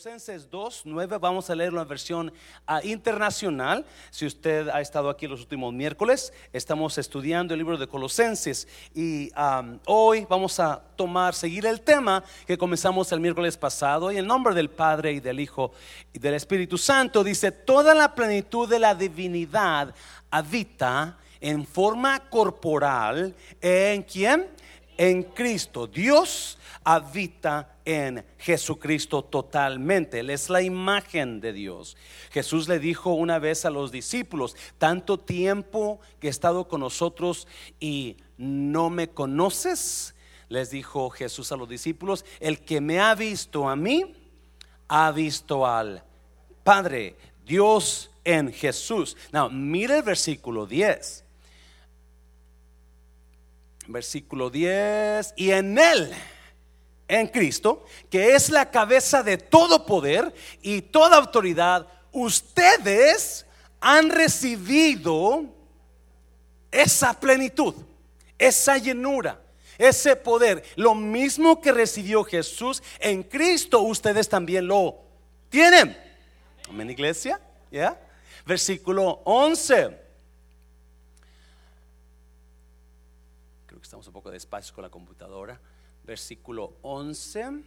Colosenses 2, 9, vamos a leer la versión internacional. Si usted ha estado aquí los últimos miércoles, estamos estudiando el libro de Colosenses y hoy vamos a tomar, seguir el tema que comenzamos el miércoles pasado y en nombre del Padre y del Hijo y del Espíritu Santo dice, toda la plenitud de la divinidad habita en forma corporal en quién? En Cristo. Dios habita en Jesucristo totalmente. Él es la imagen de Dios. Jesús le dijo una vez a los discípulos, tanto tiempo que he estado con nosotros y no me conoces, les dijo Jesús a los discípulos, el que me ha visto a mí, ha visto al Padre, Dios en Jesús. Now, mire el versículo 10. Versículo 10, y en él en Cristo, que es la cabeza de todo poder y toda autoridad, ustedes han recibido esa plenitud, esa llenura, ese poder. Lo mismo que recibió Jesús en Cristo, ustedes también lo tienen. Amén, iglesia. ¿Ya? Versículo 11. Un poco despacio con la computadora versículo 11.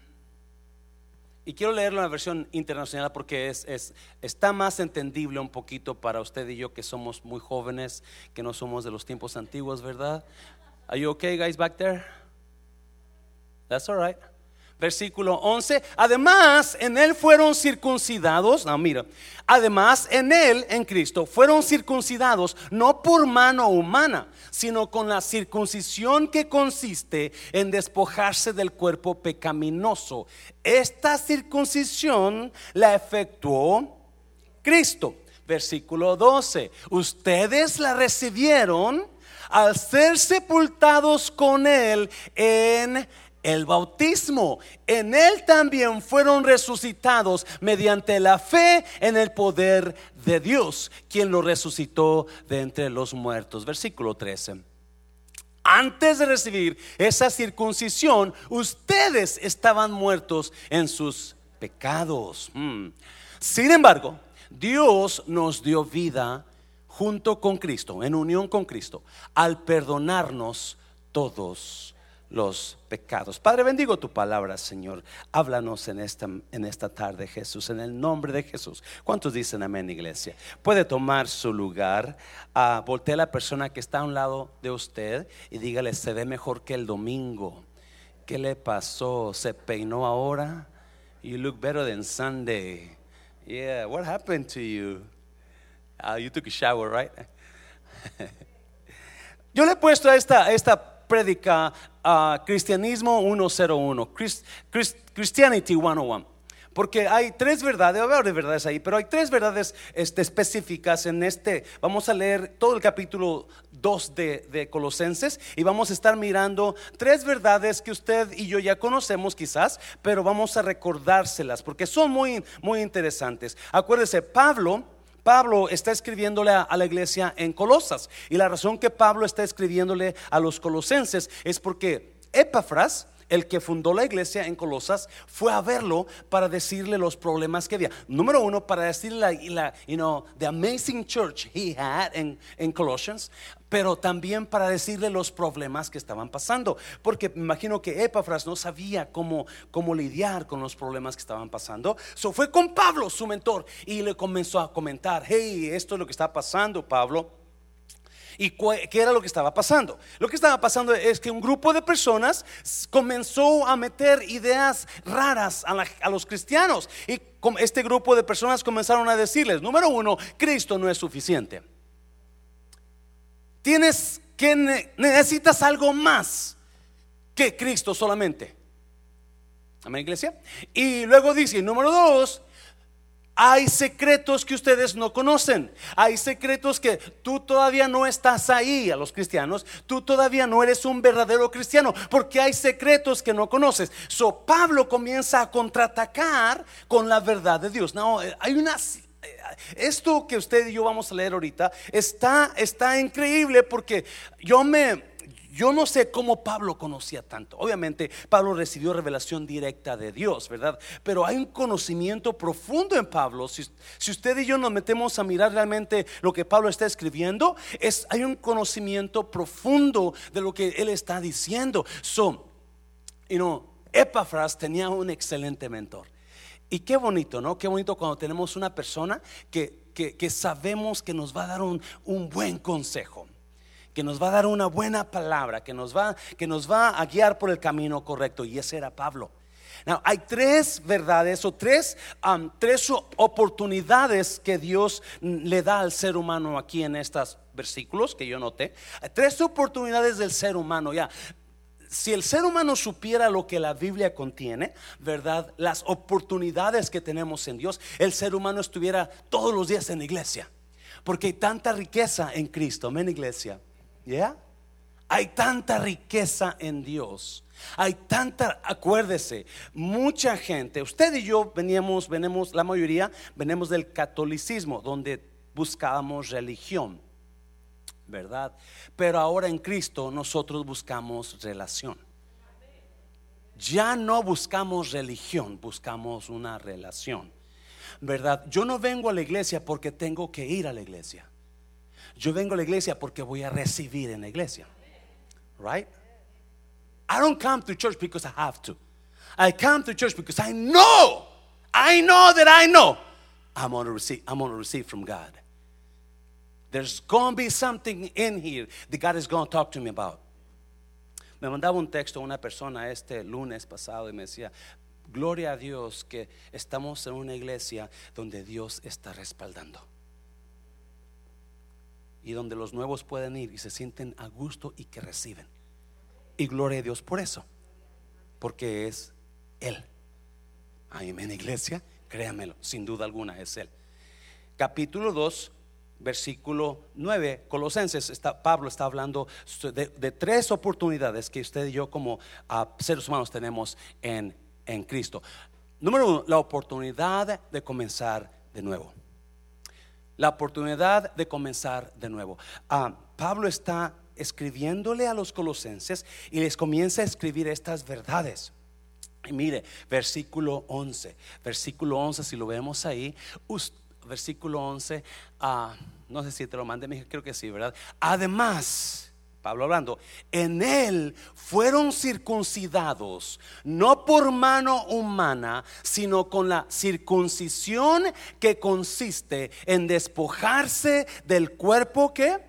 Y quiero leerlo en la versión internacional porque es, es, está más entendible un poquito para usted y yo que somos muy jóvenes, que no somos de los tiempos antiguos, ¿verdad? Are you okay, guys, back there? That's all right versículo 11. Además, en él fueron circuncidados. No, mira. Además, en él, en Cristo, fueron circuncidados no por mano humana, sino con la circuncisión que consiste en despojarse del cuerpo pecaminoso. Esta circuncisión la efectuó Cristo. Versículo 12. Ustedes la recibieron al ser sepultados con él en el bautismo. En él también fueron resucitados mediante la fe en el poder de Dios, quien lo resucitó de entre los muertos. Versículo 13. Antes de recibir esa circuncisión, ustedes estaban muertos en sus pecados. Hmm. Sin embargo, Dios nos dio vida junto con Cristo, en unión con Cristo, al perdonarnos todos los pecados. Padre, bendigo tu palabra, Señor. Háblanos en esta, en esta tarde, Jesús, en el nombre de Jesús. ¿Cuántos dicen amén, iglesia? Puede tomar su lugar. Uh, voltea a la persona que está a un lado de usted y dígale, se ve mejor que el domingo. ¿Qué le pasó? ¿Se peinó ahora? You look better than Sunday. Yeah, what happened to you? Uh, you took a shower, right? Yo le he puesto a esta, esta predica uh, Cristianismo 101, Christianity 101. Porque hay tres verdades, de verdades ahí, pero hay tres verdades este, específicas en este. Vamos a leer todo el capítulo 2 de, de, Colosenses y vamos a estar mirando tres verdades que usted y yo ya conocemos quizás, pero vamos a recordárselas porque son muy, muy interesantes. Acuérdese, Pablo Pablo está escribiéndole a, la iglesia en Colosas. Y la razón que Pablo está escribiéndole a los colosenses es porque Epafras, el que fundó la iglesia en Colosas, fue a verlo para decirle los problemas que había. Número uno, para decirle la, you know, the amazing church he had en, en Colossians, pero también para decirle los problemas que estaban pasando. Porque me imagino que Epafras no sabía cómo, cómo lidiar con los problemas que estaban pasando. So fue con Pablo, su mentor, y le comenzó a comentar, hey, esto es lo que está pasando, Pablo. ¿Y qué era lo que estaba pasando? Lo que estaba pasando es que un grupo de personas comenzó a meter ideas raras a, los cristianos. Y este grupo de personas comenzaron a decirles, número uno, Cristo no es suficiente. Tienes que necesitas algo más que Cristo solamente. Amén, iglesia. Y luego dice, número dos, hay secretos que ustedes no conocen. Hay secretos que tú todavía no estás ahí a los cristianos. Tú todavía no eres un verdadero cristiano porque hay secretos que no conoces. So Pablo comienza a contraatacar con la verdad de Dios. No, eh, hay una eh, esto que usted y yo vamos a leer ahorita está está increíble porque yo me yo no sé cómo Pablo conocía tanto. Obviamente Pablo recibió revelación directa de Dios, ¿verdad? Pero hay un conocimiento profundo en Pablo. Si, usted y yo nos metemos a mirar realmente lo que Pablo está escribiendo, es, hay un conocimiento profundo de lo que él está diciendo. So, you know, Epafras tenía un excelente mentor. Y qué bonito, ¿no? Qué bonito cuando tenemos una persona que, que, sabemos que nos va a dar un, un buen consejo que nos va a dar una buena palabra, que nos va, que nos va a guiar por el camino correcto. Y ese era Pablo. Now, hay tres verdades o tres, um, tres oportunidades que Dios le da al ser humano aquí en estos versículos que yo noté. Tres oportunidades del ser humano. Ya, si el ser humano supiera lo que la Biblia contiene, ¿verdad? Las oportunidades que tenemos en Dios, el ser humano estuviera todos los días en la iglesia. Porque hay tanta riqueza en Cristo, amén iglesia. ¿Ya? Hay tanta riqueza en Dios. Hay tanta, acuérdese, mucha gente, usted y yo veníamos, venimos, la mayoría venimos del catolicismo, donde buscábamos religión, ¿verdad? Pero ahora en Cristo nosotros buscamos relación. Ya no buscamos religión, buscamos una relación, ¿verdad? Yo no vengo a la iglesia porque tengo que ir a la iglesia. Yo vengo a la iglesia porque voy a recibir en la iglesia. Right? I don't come to church because I have to. I come to church because I know, I know that I know I'm to receive, I'm to receive from God. There's to be something in here that God is to talk to me about. Me mandaba un texto una persona este lunes pasado y me decía, gloria a Dios que estamos en una iglesia donde Dios está respaldando y donde los nuevos pueden ir y se sienten a gusto y que reciben. Y gloria a Dios por eso, porque es Él. Amén, iglesia, créamelo, sin duda alguna es Él. Capítulo 2, versículo 9, Colosenses, está, Pablo está hablando de, tres oportunidades que usted y yo como ah, seres humanos tenemos en, en Cristo. Número uno, la oportunidad de comenzar de nuevo la oportunidad de comenzar de nuevo. Ah, Pablo está escribiéndole a los colosenses y les comienza a escribir estas verdades. Y mire, versículo 11, versículo 11, si lo vemos ahí, versículo 11, ah, no sé si te lo mandé, creo que sí, ¿verdad? Además, Pablo hablando, en él fueron circuncidados, no por mano humana, sino con la circuncisión que consiste en despojarse del cuerpo que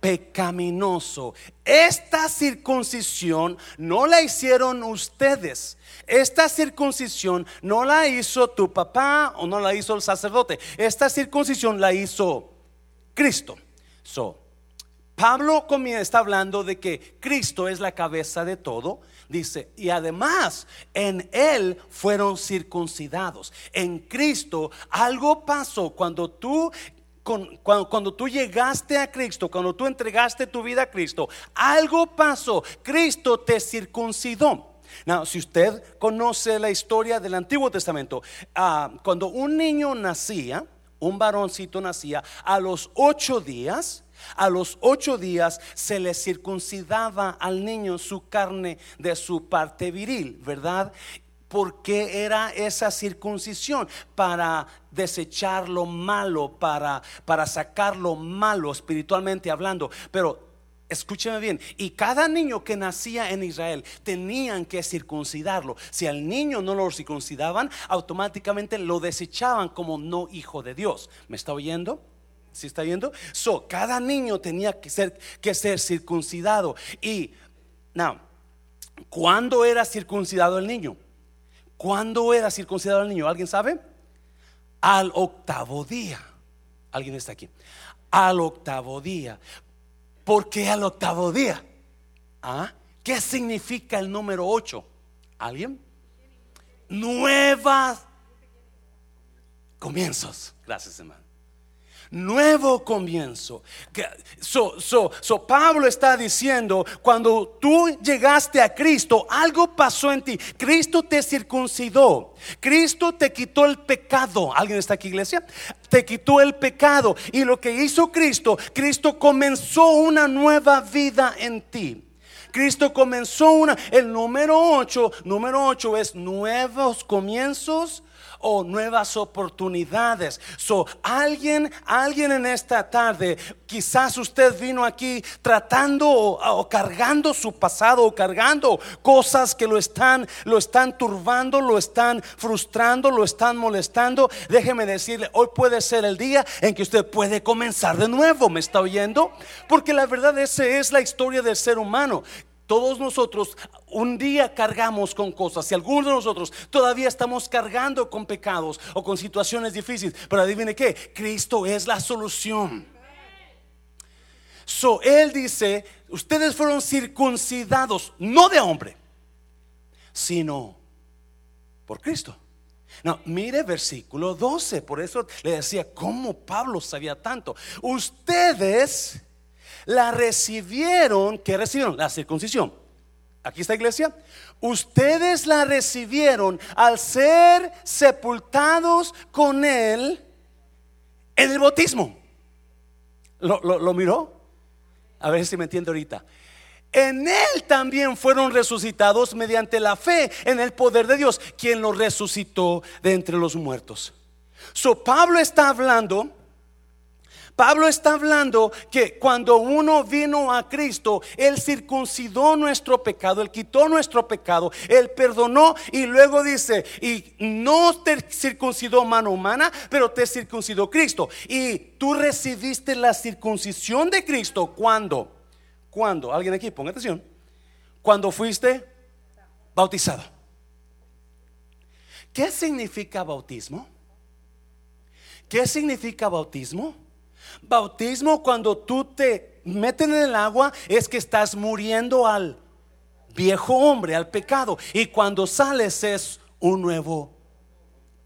pecaminoso. Esta circuncisión no la hicieron ustedes. Esta circuncisión no la hizo tu papá o no la hizo el sacerdote. Esta circuncisión la hizo Cristo. So, Pablo está hablando de que Cristo es la cabeza de todo. Dice, y además en Él fueron circuncidados. En Cristo algo pasó cuando tú cuando, tú llegaste a Cristo, cuando tú entregaste tu vida a Cristo, algo pasó. Cristo te circuncidó. Now, si usted conoce la historia del Antiguo Testamento, ah, cuando un niño nacía, un varoncito nacía, a los ocho días, a los ocho días se le circuncidaba al niño su carne de su parte viril, ¿verdad? porque era esa circuncisión? Para desechar lo malo, para, para sacar lo malo espiritualmente hablando. Pero escúcheme bien, y cada niño que nacía en Israel tenían que circuncidarlo. Si al niño no lo circuncidaban, automáticamente lo desechaban como no hijo de Dios. ¿Me está oyendo? ¿Sí está viendo? So, cada niño tenía que ser, que ser circuncidado. Y, now, ¿cuándo era circuncidado el niño? ¿Cuándo era circuncidado el niño? ¿Alguien sabe? Al octavo día. ¿Alguien está aquí? Al octavo día. ¿Por qué al octavo día? ¿Ah? ¿Qué significa el número ocho? ¿Alguien? Nuevas comienzos. Gracias, hermano nuevo comienzo. So, so, so, Pablo está diciendo, cuando tú llegaste a Cristo, algo pasó en ti. Cristo te circuncidó. Cristo te quitó el pecado. ¿Alguien está aquí, iglesia? Te quitó el pecado. Y lo que hizo Cristo, Cristo comenzó una nueva vida en ti. Cristo comenzó una. El número 8, número 8 es nuevos comienzos o nuevas oportunidades. So, alguien, alguien en esta tarde, quizás usted vino aquí tratando o, cargando su pasado o cargando cosas que lo están, lo están turbando, lo están frustrando, lo están molestando. Déjeme decirle, hoy puede ser el día en que usted puede comenzar de nuevo. ¿Me está oyendo? Porque la verdad esa es la historia del ser humano. Todos nosotros un día cargamos con cosas y algunos de nosotros todavía estamos cargando con pecados o con situaciones difíciles. Pero adivine qué, Cristo es la solución. So, él dice, ustedes fueron circuncidados, no de hombre, sino por Cristo. No, mire versículo 12, por eso le decía, ¿cómo Pablo sabía tanto? Ustedes la recibieron, ¿qué recibieron? La circuncisión. Aquí está iglesia. Ustedes la recibieron al ser sepultados con él en el bautismo. ¿Lo, miró? A ver si me entiende ahorita. En él también fueron resucitados mediante la fe en el poder de Dios, quien los resucitó de entre los muertos. So Pablo está hablando Pablo está hablando que cuando uno vino a Cristo, Él circuncidó nuestro pecado, Él quitó nuestro pecado, Él perdonó y luego dice, y no te circuncidó mano humana, pero te circuncidó Cristo. Y tú recibiste la circuncisión de Cristo cuando, cuando, alguien aquí, ponga atención, cuando fuiste bautizado. ¿Qué significa bautismo? ¿Qué significa bautismo? Bautismo cuando tú te meten en el agua es que estás muriendo al viejo hombre, al pecado. Y cuando sales es un nuevo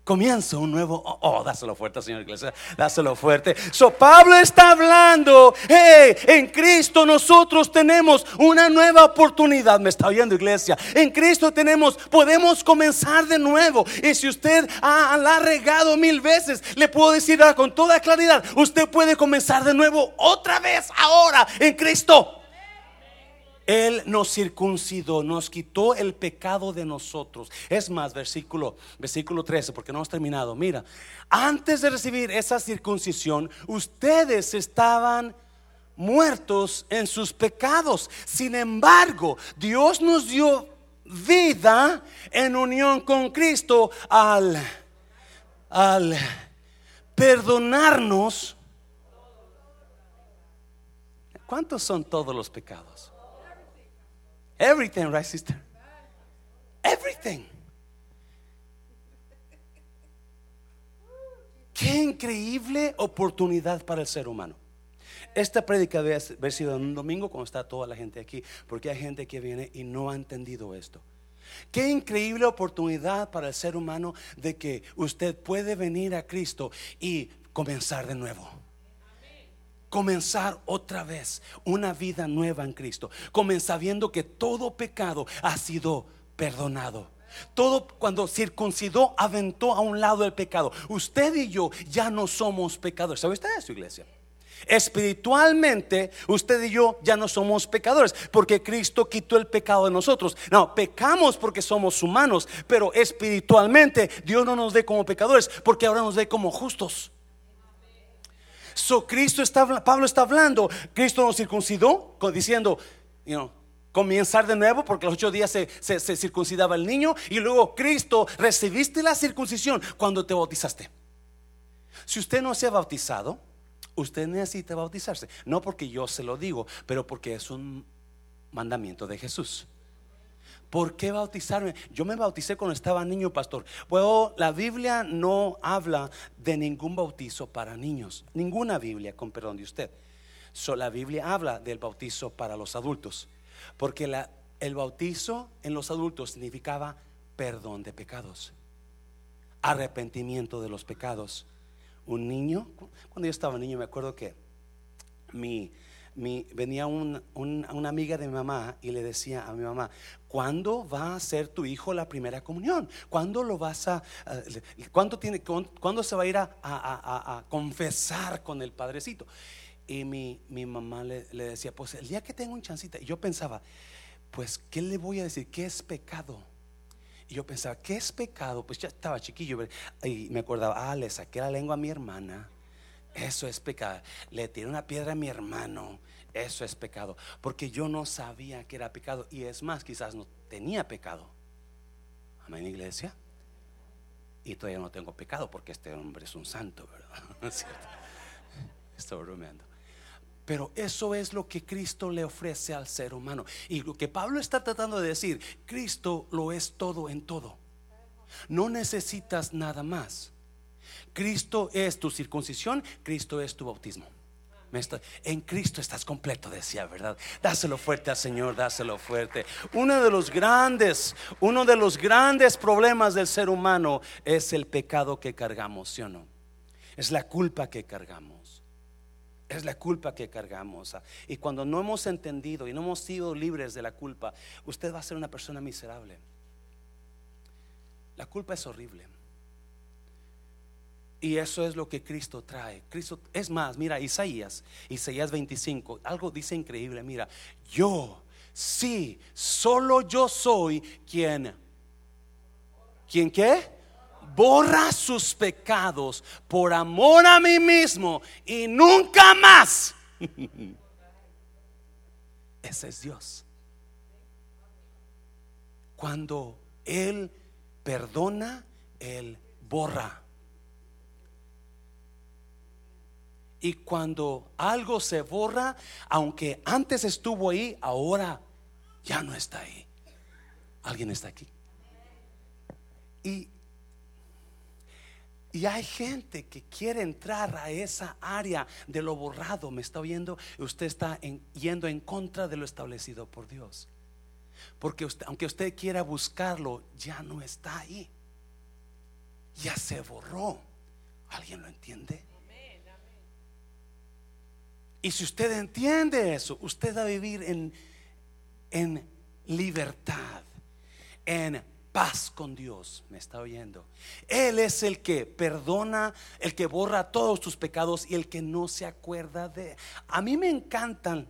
Comienzo un nuevo, oh, oh, dáselo fuerte, Señor Iglesia, dáselo fuerte. So Pablo está hablando, hey, en Cristo nosotros tenemos una nueva oportunidad. Me está oyendo, Iglesia. En Cristo tenemos, podemos comenzar de nuevo. Y si usted ha, la ha regado mil veces, le puedo decir con toda claridad, usted puede comenzar de nuevo otra vez ahora en Cristo. Él nos circuncidó, nos quitó el pecado de nosotros. Es más, versículo, versículo 13, porque no hemos terminado. Mira, antes de recibir esa circuncisión, ustedes estaban muertos en sus pecados. Sin embargo, Dios nos dio vida en unión con Cristo al, al perdonarnos. ¿Cuántos son todos los pecados? Everything, right, sister? Everything. Qué increíble oportunidad para el ser humano. Esta prédica debe haber sido en un domingo cuando está toda la gente aquí, porque hay gente que viene y no ha entendido esto. Qué increíble oportunidad para el ser humano de que usted puede venir a Cristo y comenzar de nuevo comenzar otra vez una vida nueva en Cristo. Comenzar viendo que todo pecado ha sido perdonado. Todo cuando circuncidó, aventó a un lado el pecado. Usted y yo ya no somos pecadores. ¿Sabe usted eso, iglesia? Espiritualmente, usted y yo ya no somos pecadores porque Cristo quitó el pecado de nosotros. No, pecamos porque somos humanos, pero espiritualmente Dios no nos ve como pecadores porque ahora nos ve como justos. So Cristo está, Pablo está hablando, Cristo nos circuncidó diciendo, you comenzar de nuevo porque los ocho días se, se, circuncidaba el niño y luego Cristo recibiste la circuncisión cuando te bautizaste. Si usted no se ha bautizado, usted necesita bautizarse. No porque yo se lo digo, pero porque es un mandamiento de Jesús. ¿Por qué bautizarme? Yo me bauticé cuando estaba niño, pastor. Bueno, la Biblia no habla de ningún bautizo para niños. Ninguna Biblia, con perdón de usted. La Biblia habla del bautizo para los adultos. Porque el bautizo en los adultos significaba perdón de pecados, arrepentimiento de los pecados. Un niño, cuando yo estaba niño, me acuerdo que mi, venía una amiga de mi mamá y le decía a mi mamá, ¿cuándo va a ser tu hijo la primera comunión? ¿Cuándo lo vas a, ¿cuándo, tiene, ¿cuándo se va a ir a, confesar con el padrecito? Y mi, mamá le, decía, pues el día que tengo un chancita, y yo pensaba, pues, ¿qué le voy a decir? ¿Qué es pecado? Y yo pensaba, ¿qué es pecado? Pues ya estaba chiquillo y me acordaba, ah, le saqué la lengua a mi hermana. Eso es pecado. Le tiré una piedra a mi hermano. Eso es pecado. Porque yo no sabía que era pecado. Y es más, quizás no tenía pecado. Amén, iglesia. Y todavía no tengo pecado porque este hombre es un santo, ¿verdad? Estoy bromeando. Pero eso es lo que Cristo le ofrece al ser humano. Y lo que Pablo está tratando de decir, Cristo lo es todo en todo. No necesitas nada más. Cristo es tu circuncisión, Cristo es tu bautismo. En Cristo estás completo, decía, ¿verdad? Dáselo fuerte al Señor, dáselo fuerte. Uno de los grandes, uno de los grandes problemas del ser humano es el pecado que cargamos, ¿sí o no? Es la culpa que cargamos. Es la culpa que cargamos. Y cuando no hemos entendido y no hemos sido libres de la culpa, usted va a ser una persona miserable. La culpa es horrible. Y eso es lo que Cristo trae. Cristo, es más, mira, Isaías, Isaías 25, algo dice increíble, mira, yo, sí, solo yo soy quien, quien qué? Borra sus pecados por amor a mí mismo y nunca más. Ese es Dios. Cuando Él perdona, Él borra. Y cuando algo se borra, aunque antes estuvo ahí, ahora ya no está ahí. ¿Alguien está aquí? Y, y hay gente que quiere entrar a esa área de lo borrado. ¿Me está oyendo? Usted está yendo en contra de lo establecido por Dios. Porque aunque usted quiera buscarlo, ya no está ahí. Ya se borró. ¿Alguien lo entiende? Y si usted entiende eso, usted va a vivir en, en libertad, en paz con Dios. ¿Me está oyendo? Él es el que perdona, el que borra todos tus pecados y el que no se acuerda de. A mí me encantan.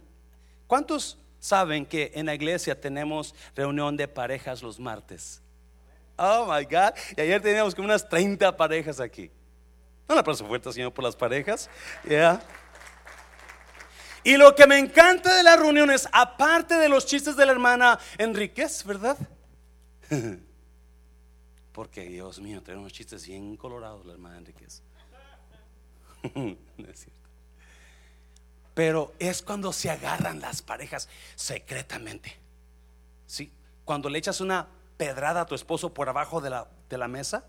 ¿Cuántos saben que en la iglesia tenemos reunión de parejas los martes? Oh my God. Y ayer teníamos como unas 30 parejas aquí. Un aplauso fuerte, Señor, por las parejas. Yeah. Y lo que me encanta de las reuniones, aparte de los chistes de la hermana Enríquez, ¿verdad? Porque Dios mío, trae unos chistes bien colorados la hermana Enríquez. no es cierto. Pero es cuando se agarran las parejas secretamente. ¿Sí? Cuando le echas una pedrada a tu esposo por abajo de la, de la mesa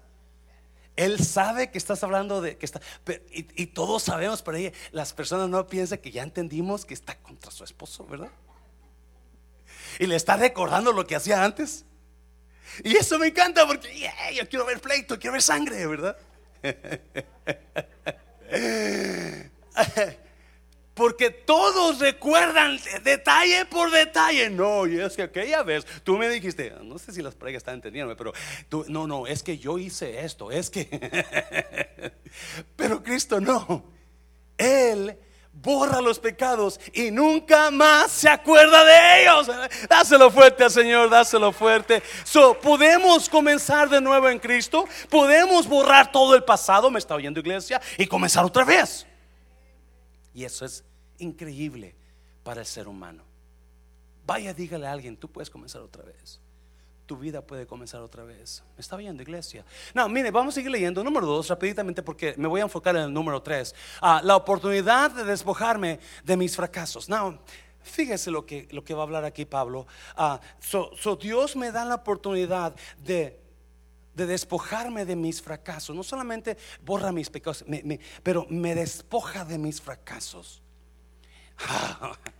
él sabe que estás hablando de que está, y, todos sabemos, pero las personas no piensan que ya entendimos que está contra su esposo, ¿verdad? Y le está recordando lo que hacía antes. Y eso me encanta porque yo quiero ver pleito, quiero ver sangre, ¿verdad? Porque todos recuerdan detalle por detalle. No, y es que aquella vez tú me dijiste, no sé si las parejas están entendiendo, pero tú, no, no, es que yo hice esto, es que. pero Cristo no. Él borra los pecados y nunca más se acuerda de ellos. Dáselo fuerte al Señor, dáselo fuerte. So, podemos comenzar de nuevo en Cristo, podemos borrar todo el pasado, me está oyendo iglesia, y comenzar otra vez. Y eso es increíble para el ser humano. Vaya, dígale a alguien, tú puedes comenzar otra vez. Tu vida puede comenzar otra vez. ¿Me está viendo, iglesia? No, mire, vamos a seguir leyendo. Número dos, rapiditamente, porque me voy a enfocar en el número tres. Ah, la oportunidad de despojarme de mis fracasos. No, fíjese lo que, lo que va a hablar aquí Pablo. Ah, so Dios me da la oportunidad de de despojarme de mis fracasos. No solamente borra mis pecados, pero me despoja de mis fracasos.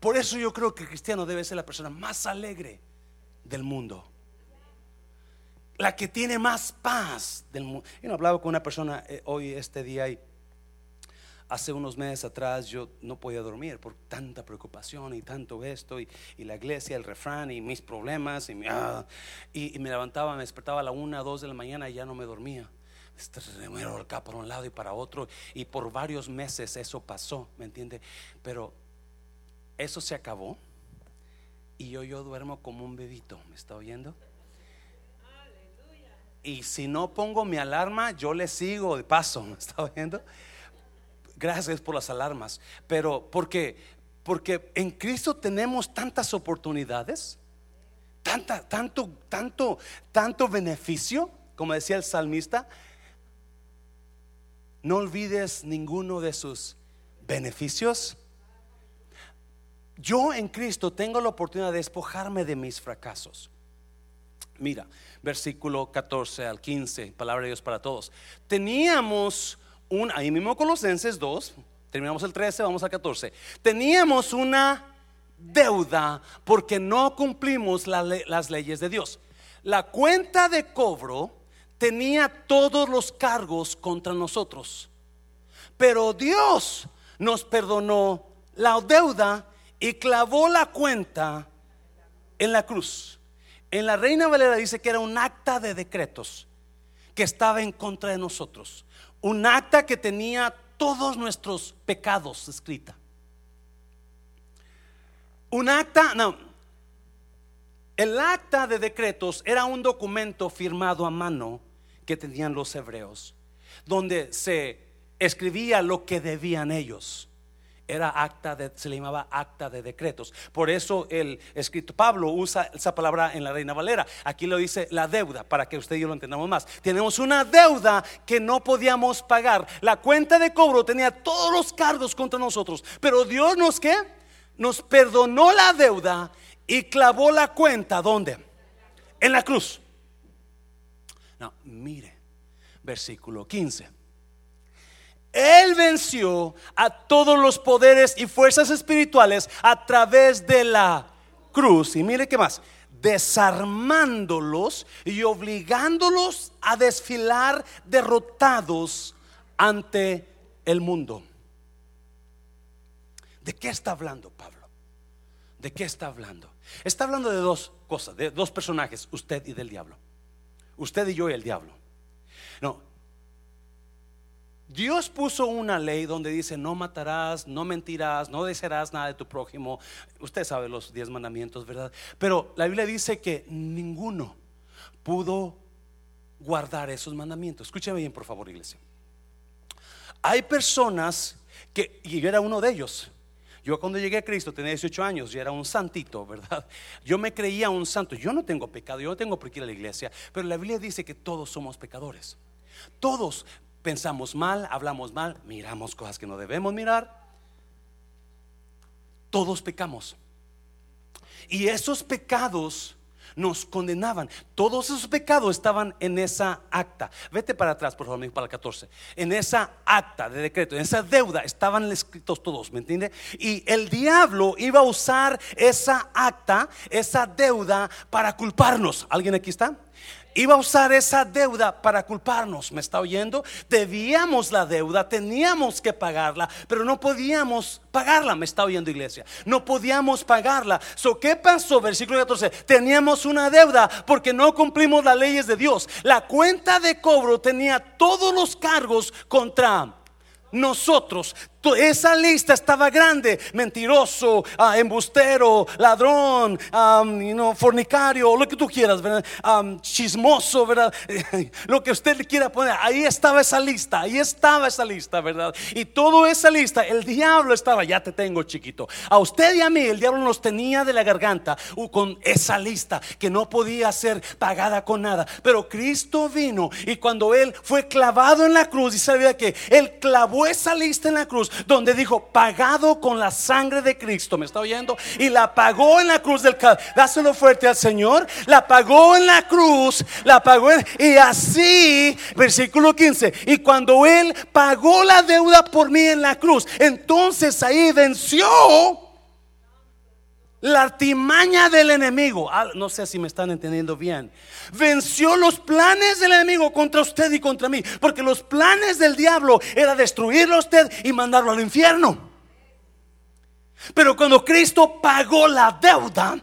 Por eso yo creo que el cristiano debe ser la persona más alegre del mundo. La que tiene más paz del mundo. Yo no hablaba con una persona eh, hoy, este día, y Hace unos meses atrás yo no podía dormir por tanta preocupación y tanto esto y, la iglesia, el refrán y mis problemas y, ah, y, me levantaba, me despertaba a la una, dos de la mañana y ya no me dormía. Este, me acá por un lado y para otro y por varios meses eso pasó, ¿me entiende? Pero eso se acabó y yo, yo duermo como un bebito. ¿Me está oyendo? Y si no pongo mi alarma, yo le sigo de paso. ¿Me está oyendo? Gracias por las alarmas. Pero porque, porque en Cristo tenemos tantas oportunidades, tanta, tanto, tanto, tanto beneficio, como decía el salmista. No olvides ninguno de sus beneficios. Yo en Cristo tengo la oportunidad de despojarme de mis fracasos. Mira, versículo 14 al 15, palabra de Dios para todos. Teníamos un, ahí mismo Colosenses 2, terminamos el 13, vamos al 14. Teníamos una deuda porque no cumplimos las leyes de Dios. La cuenta de cobro tenía todos los cargos contra nosotros. Pero Dios nos perdonó la deuda y clavó la cuenta en la cruz. En la Reina Valera dice que era un acta de decretos que estaba en contra de nosotros. Un acta que tenía todos nuestros pecados escrita. Un acta, no, el acta de decretos era un documento firmado a mano que tenían los hebreos, donde se escribía lo que debían ellos. Era acta de, se le llamaba acta de decretos. Por eso el escrito Pablo usa esa palabra en la Reina Valera. Aquí lo dice la deuda, para que usted y yo lo entendamos más. Tenemos una deuda que no podíamos pagar. La cuenta de cobro tenía todos los cargos contra nosotros. Pero Dios nos qué? Nos perdonó la deuda y clavó la cuenta. ¿Dónde? En la cruz. No, mire, versículo 15. Él venció a todos los poderes y fuerzas espirituales a través de la cruz. Y mire qué más, desarmándolos y obligándolos a desfilar derrotados ante el mundo. ¿De qué está hablando Pablo? ¿De qué está hablando? Está hablando de dos cosas, de dos personajes, usted y del diablo. Usted y yo y el diablo. No. Dios puso una ley donde dice no matarás, no mentirás, no desearás nada de tu prójimo. Usted sabe los diez mandamientos, ¿verdad? Pero la Biblia dice que ninguno pudo guardar esos mandamientos. Escúchame bien, por favor, iglesia. Hay personas que, y yo era uno de ellos, yo cuando llegué a Cristo tenía 18 años, yo era un santito, ¿verdad? Yo me creía un santo. Yo no tengo pecado, yo no tengo por qué ir a la iglesia, pero la Biblia dice que todos somos pecadores. Todos pensamos mal, hablamos mal, miramos cosas que no debemos mirar. Todos pecamos. Y esos pecados nos condenaban. Todos esos pecados estaban en esa acta. Vete para atrás, por favor, para el 14. En esa acta de decreto, en esa deuda estaban escritos todos, ¿me entiende? Y el diablo iba a usar esa acta, esa deuda para culparnos. ¿Alguien aquí está? Iba a usar esa deuda para culparnos. ¿Me está oyendo? Debíamos la deuda, teníamos que pagarla, pero no podíamos pagarla. ¿Me está oyendo, iglesia? No podíamos pagarla. So, ¿Qué pasó? Versículo 14. Teníamos una deuda porque no cumplimos las leyes de Dios. La cuenta de cobro tenía todos los cargos contra nosotros esa lista estaba grande, mentiroso, ah, embustero, ladrón, fornicario, lo que tú quieras, chismoso, ¿verdad? lo que usted le quiera poner, ahí estaba esa lista, ahí estaba esa lista, ¿verdad? Y toda esa lista, el diablo estaba, ya te tengo chiquito. A usted y a mí, el diablo nos tenía de la garganta con esa lista que no podía ser pagada con nada. Pero Cristo vino y cuando Él fue clavado en la cruz, y sabía que Él clavó esa lista en la cruz, donde dijo, pagado con la sangre de Cristo, ¿me está oyendo? Y la pagó en la cruz del Dáselo fuerte al Señor, la pagó en la cruz, la pagó y así, versículo 15, y cuando Él pagó la deuda por mí en la cruz, entonces ahí venció la artimaña del enemigo, ah, no sé si me están entendiendo bien, venció los planes del enemigo contra usted y contra mí, porque los planes del diablo era destruirlo a usted y mandarlo al infierno. Pero cuando Cristo pagó la deuda,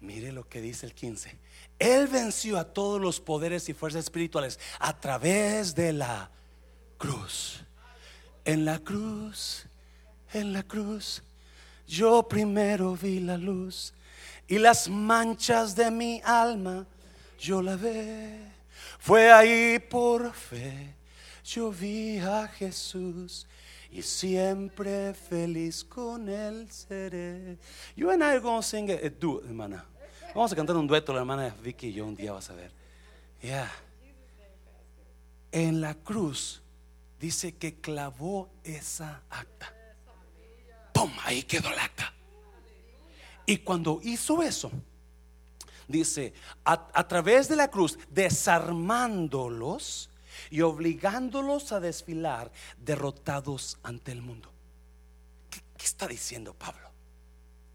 mire lo que dice el 15, Él venció a todos los poderes y fuerzas espirituales a través de la cruz. En la cruz, en la cruz yo primero vi la luz y las manchas de mi alma yo la ve. Fue ahí por fe, yo vi a Jesús y siempre feliz con él seré. You and I are going sing duet, hermana. Vamos a cantar un dueto, la hermana Vicky y yo un día vas a ver. Yeah. En la cruz dice que clavó esa acta. Ahí quedó el acta. Y cuando hizo eso, dice, a, través de la cruz, desarmándolos y obligándolos a desfilar derrotados ante el mundo. ¿Qué, está diciendo Pablo?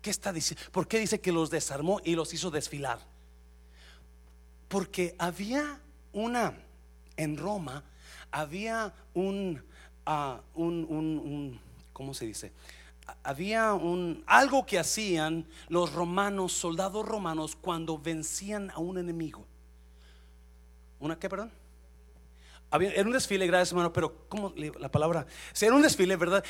¿Qué está diciendo? ¿Por qué dice que los desarmó y los hizo desfilar? Porque había una, en Roma, había un, un, un, un ¿cómo se dice? Había un algo que hacían los romanos, soldados romanos, cuando vencían a un enemigo. ¿Una qué, perdón? Había, era un desfile, gracias hermano, pero ¿cómo la palabra? era un desfile, ¿verdad?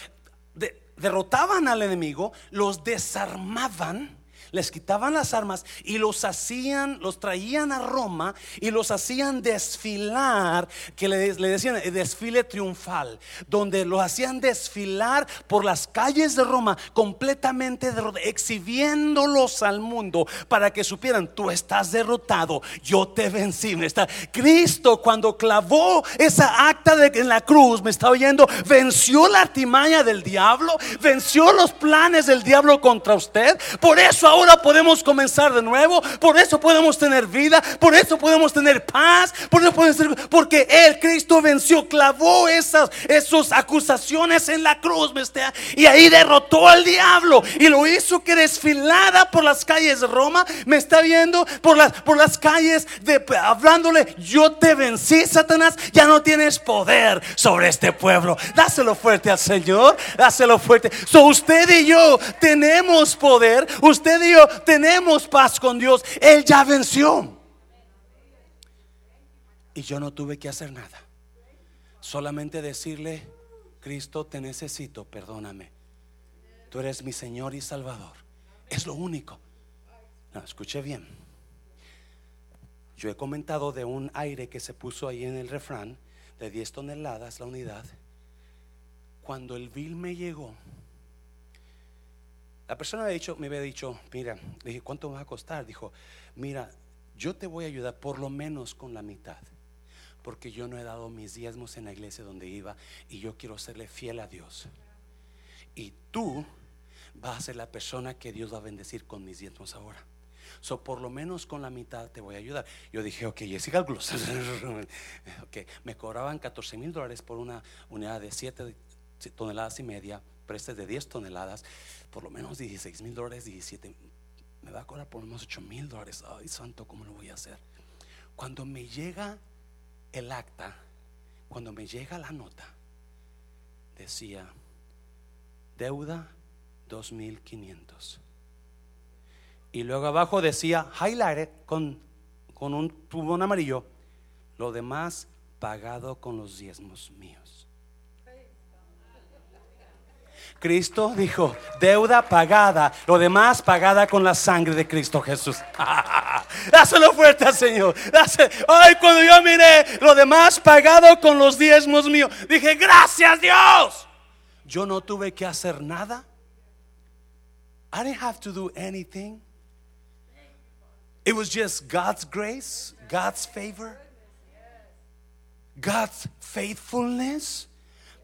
derrotaban al enemigo, los desarmaban les quitaban las armas y los hacían, los traían a Roma y los hacían desfilar, que le, decían el desfile triunfal, donde los hacían desfilar por las calles de Roma completamente exhibiéndolos al mundo para que supieran, tú estás derrotado, yo te vencí. Está, Cristo cuando clavó esa acta de, en la cruz, me está oyendo, venció la artimaña del diablo, venció los planes del diablo contra usted. Por eso ahora podemos comenzar de nuevo, por eso podemos tener vida, por eso podemos tener paz, por eso podemos tener, porque el Cristo venció, clavó esas, esas acusaciones en la cruz, y ahí derrotó al diablo y lo hizo que desfilara por las calles de Roma, me está viendo por las, por las calles de, hablándole, yo te vencí, Satanás, ya no tienes poder sobre este pueblo. Dáselo fuerte al Señor, dáselo fuerte. So usted y yo tenemos poder, usted y tenemos paz con Dios. Él ya venció. Y yo no tuve que hacer nada. Solamente decirle, Cristo, te necesito, perdóname. Tú eres mi Señor y Salvador. Es lo único. No, escuche bien. Yo he comentado de un aire que se puso ahí en el refrán de 10 toneladas la unidad. Cuando el bill me llegó, la persona había dicho, me había dicho, mira, le dije, ¿cuánto me va a costar? Dijo, mira, yo te voy a ayudar por lo menos con la mitad, porque yo no he dado mis diezmos en la iglesia donde iba y yo quiero serle fiel a Dios. Y tú vas a ser la persona que Dios va a bendecir con mis diezmos ahora. So, por lo menos con la mitad te voy a ayudar. Yo dije, ok, Jessica ok, me cobraban 14 mil dólares por una unidad de 7 toneladas y media, prestes de 10 toneladas por lo menos 16 mil dólares, 17, me va a cobrar por lo menos 8 mil dólares. Ay, santo, ¿cómo lo voy a hacer? Cuando me llega el acta, cuando me llega la nota, decía, deuda 2.500. Y luego abajo decía, highlighted con, con un tubón amarillo, lo demás pagado con los diezmos míos. Cristo dijo, deuda pagada, lo demás pagada con la sangre de Cristo Jesús. Dáselo fuerte al Señor. Ay, cuando yo miré lo demás pagado con los diezmos míos, dije, gracias Dios. Yo no tuve que hacer nada. I didn't have to do anything. It was just God's grace, God's favor, God's faithfulness.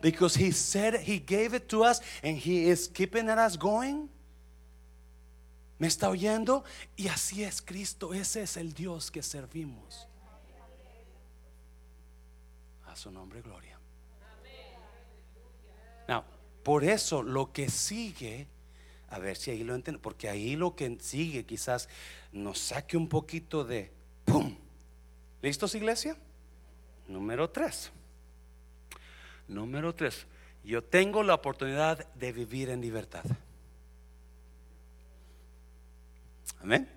Because He said He gave it to us and He is keeping us going. ¿Me está oyendo? Y así es Cristo, ese es el Dios que servimos. A su nombre, gloria. Now, por eso lo que sigue, a ver si ahí lo entiendo, porque ahí lo que sigue quizás nos saque un poquito de ¡pum! ¿Listos, iglesia? Número tres. Número tres, yo tengo la oportunidad de vivir en libertad. Amén.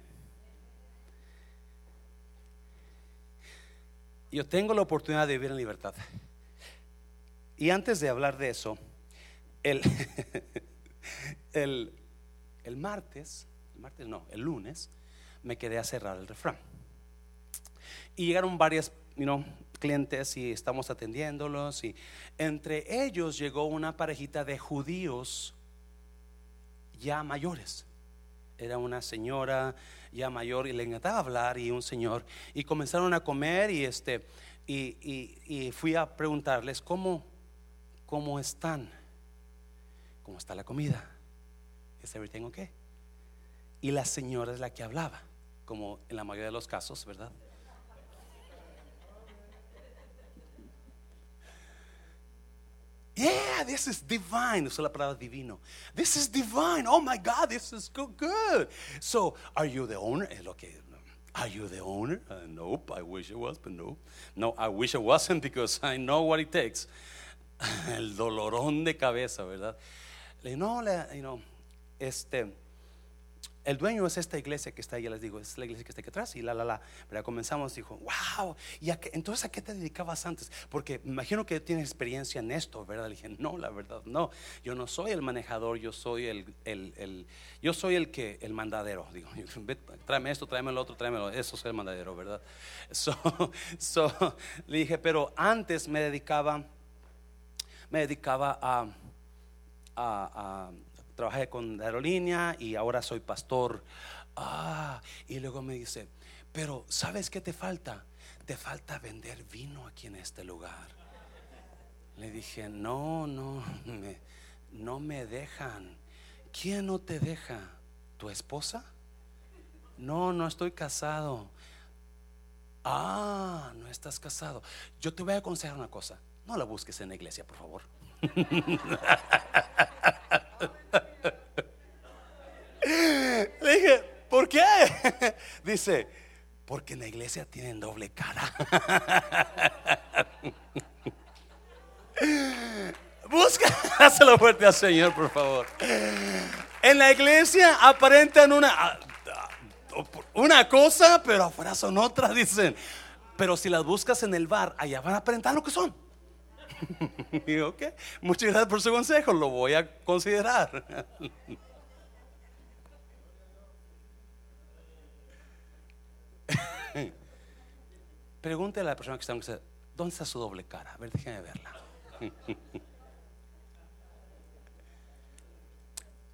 Yo tengo la oportunidad de vivir en libertad. Y antes de hablar de eso, el, el el martes, el martes no, el lunes, me quedé a cerrar el refrán. Y llegaron varias, you know, clientes y estamos atendiéndolos y entre ellos llegó una parejita de judíos ya mayores. Era una señora ya mayor y le encantaba hablar y un señor y comenzaron a comer y este y, y fui a preguntarles cómo cómo están, cómo está la comida, ¿es everything okay? Y la señora es la que hablaba, como en la mayoría de los casos, ¿verdad? Yeah, this is divine. Usa la palabra divino. This is divine. Oh my God, this is good. good. So, are you the owner? Que. Are you the owner? Uh, nope. I wish it was, but no. No, I wish it wasn't because I know what it takes. El dolorón de cabeza, ¿verdad? Le no, you know, este el dueño es esta iglesia que está ahí, ya les digo, es la iglesia que está aquí atrás y la, la, la. Pero comenzamos, dijo, wow, ¿y entonces a qué te dedicabas antes? Porque imagino que tienes experiencia en esto, ¿verdad? Le dije, no, la verdad, no, yo no soy el manejador, yo soy el, el, el yo soy el que, el mandadero, digo, tráeme esto, tráeme lo otro, tráeme lo, eso es el mandadero, ¿verdad? So, so, le dije, pero antes me dedicaba, me dedicaba a, a, a trabajé con la aerolínea y ahora soy pastor. Ah, y luego me dice, pero ¿sabes qué te falta? Te falta vender vino aquí en este lugar. Le dije, no, no, no me dejan. ¿Quién no te deja? ¿Tu esposa? No, no estoy casado. Ah, no estás casado. Yo te voy a aconsejar una cosa. No la busques en la iglesia, por favor. Le dije, ¿por qué? Dice, porque en la iglesia tienen doble cara. Busca, hazlo fuerte al Señor, por favor. En la iglesia aparentan una, una cosa, pero afuera son otras, dicen. Pero si las buscas en el bar, allá van a aparentar lo que son. Y ok, muchas gracias por su consejo, lo voy a considerar. Pregúntele a la persona que está en ¿dónde está su doble cara? A ver, déjeme verla.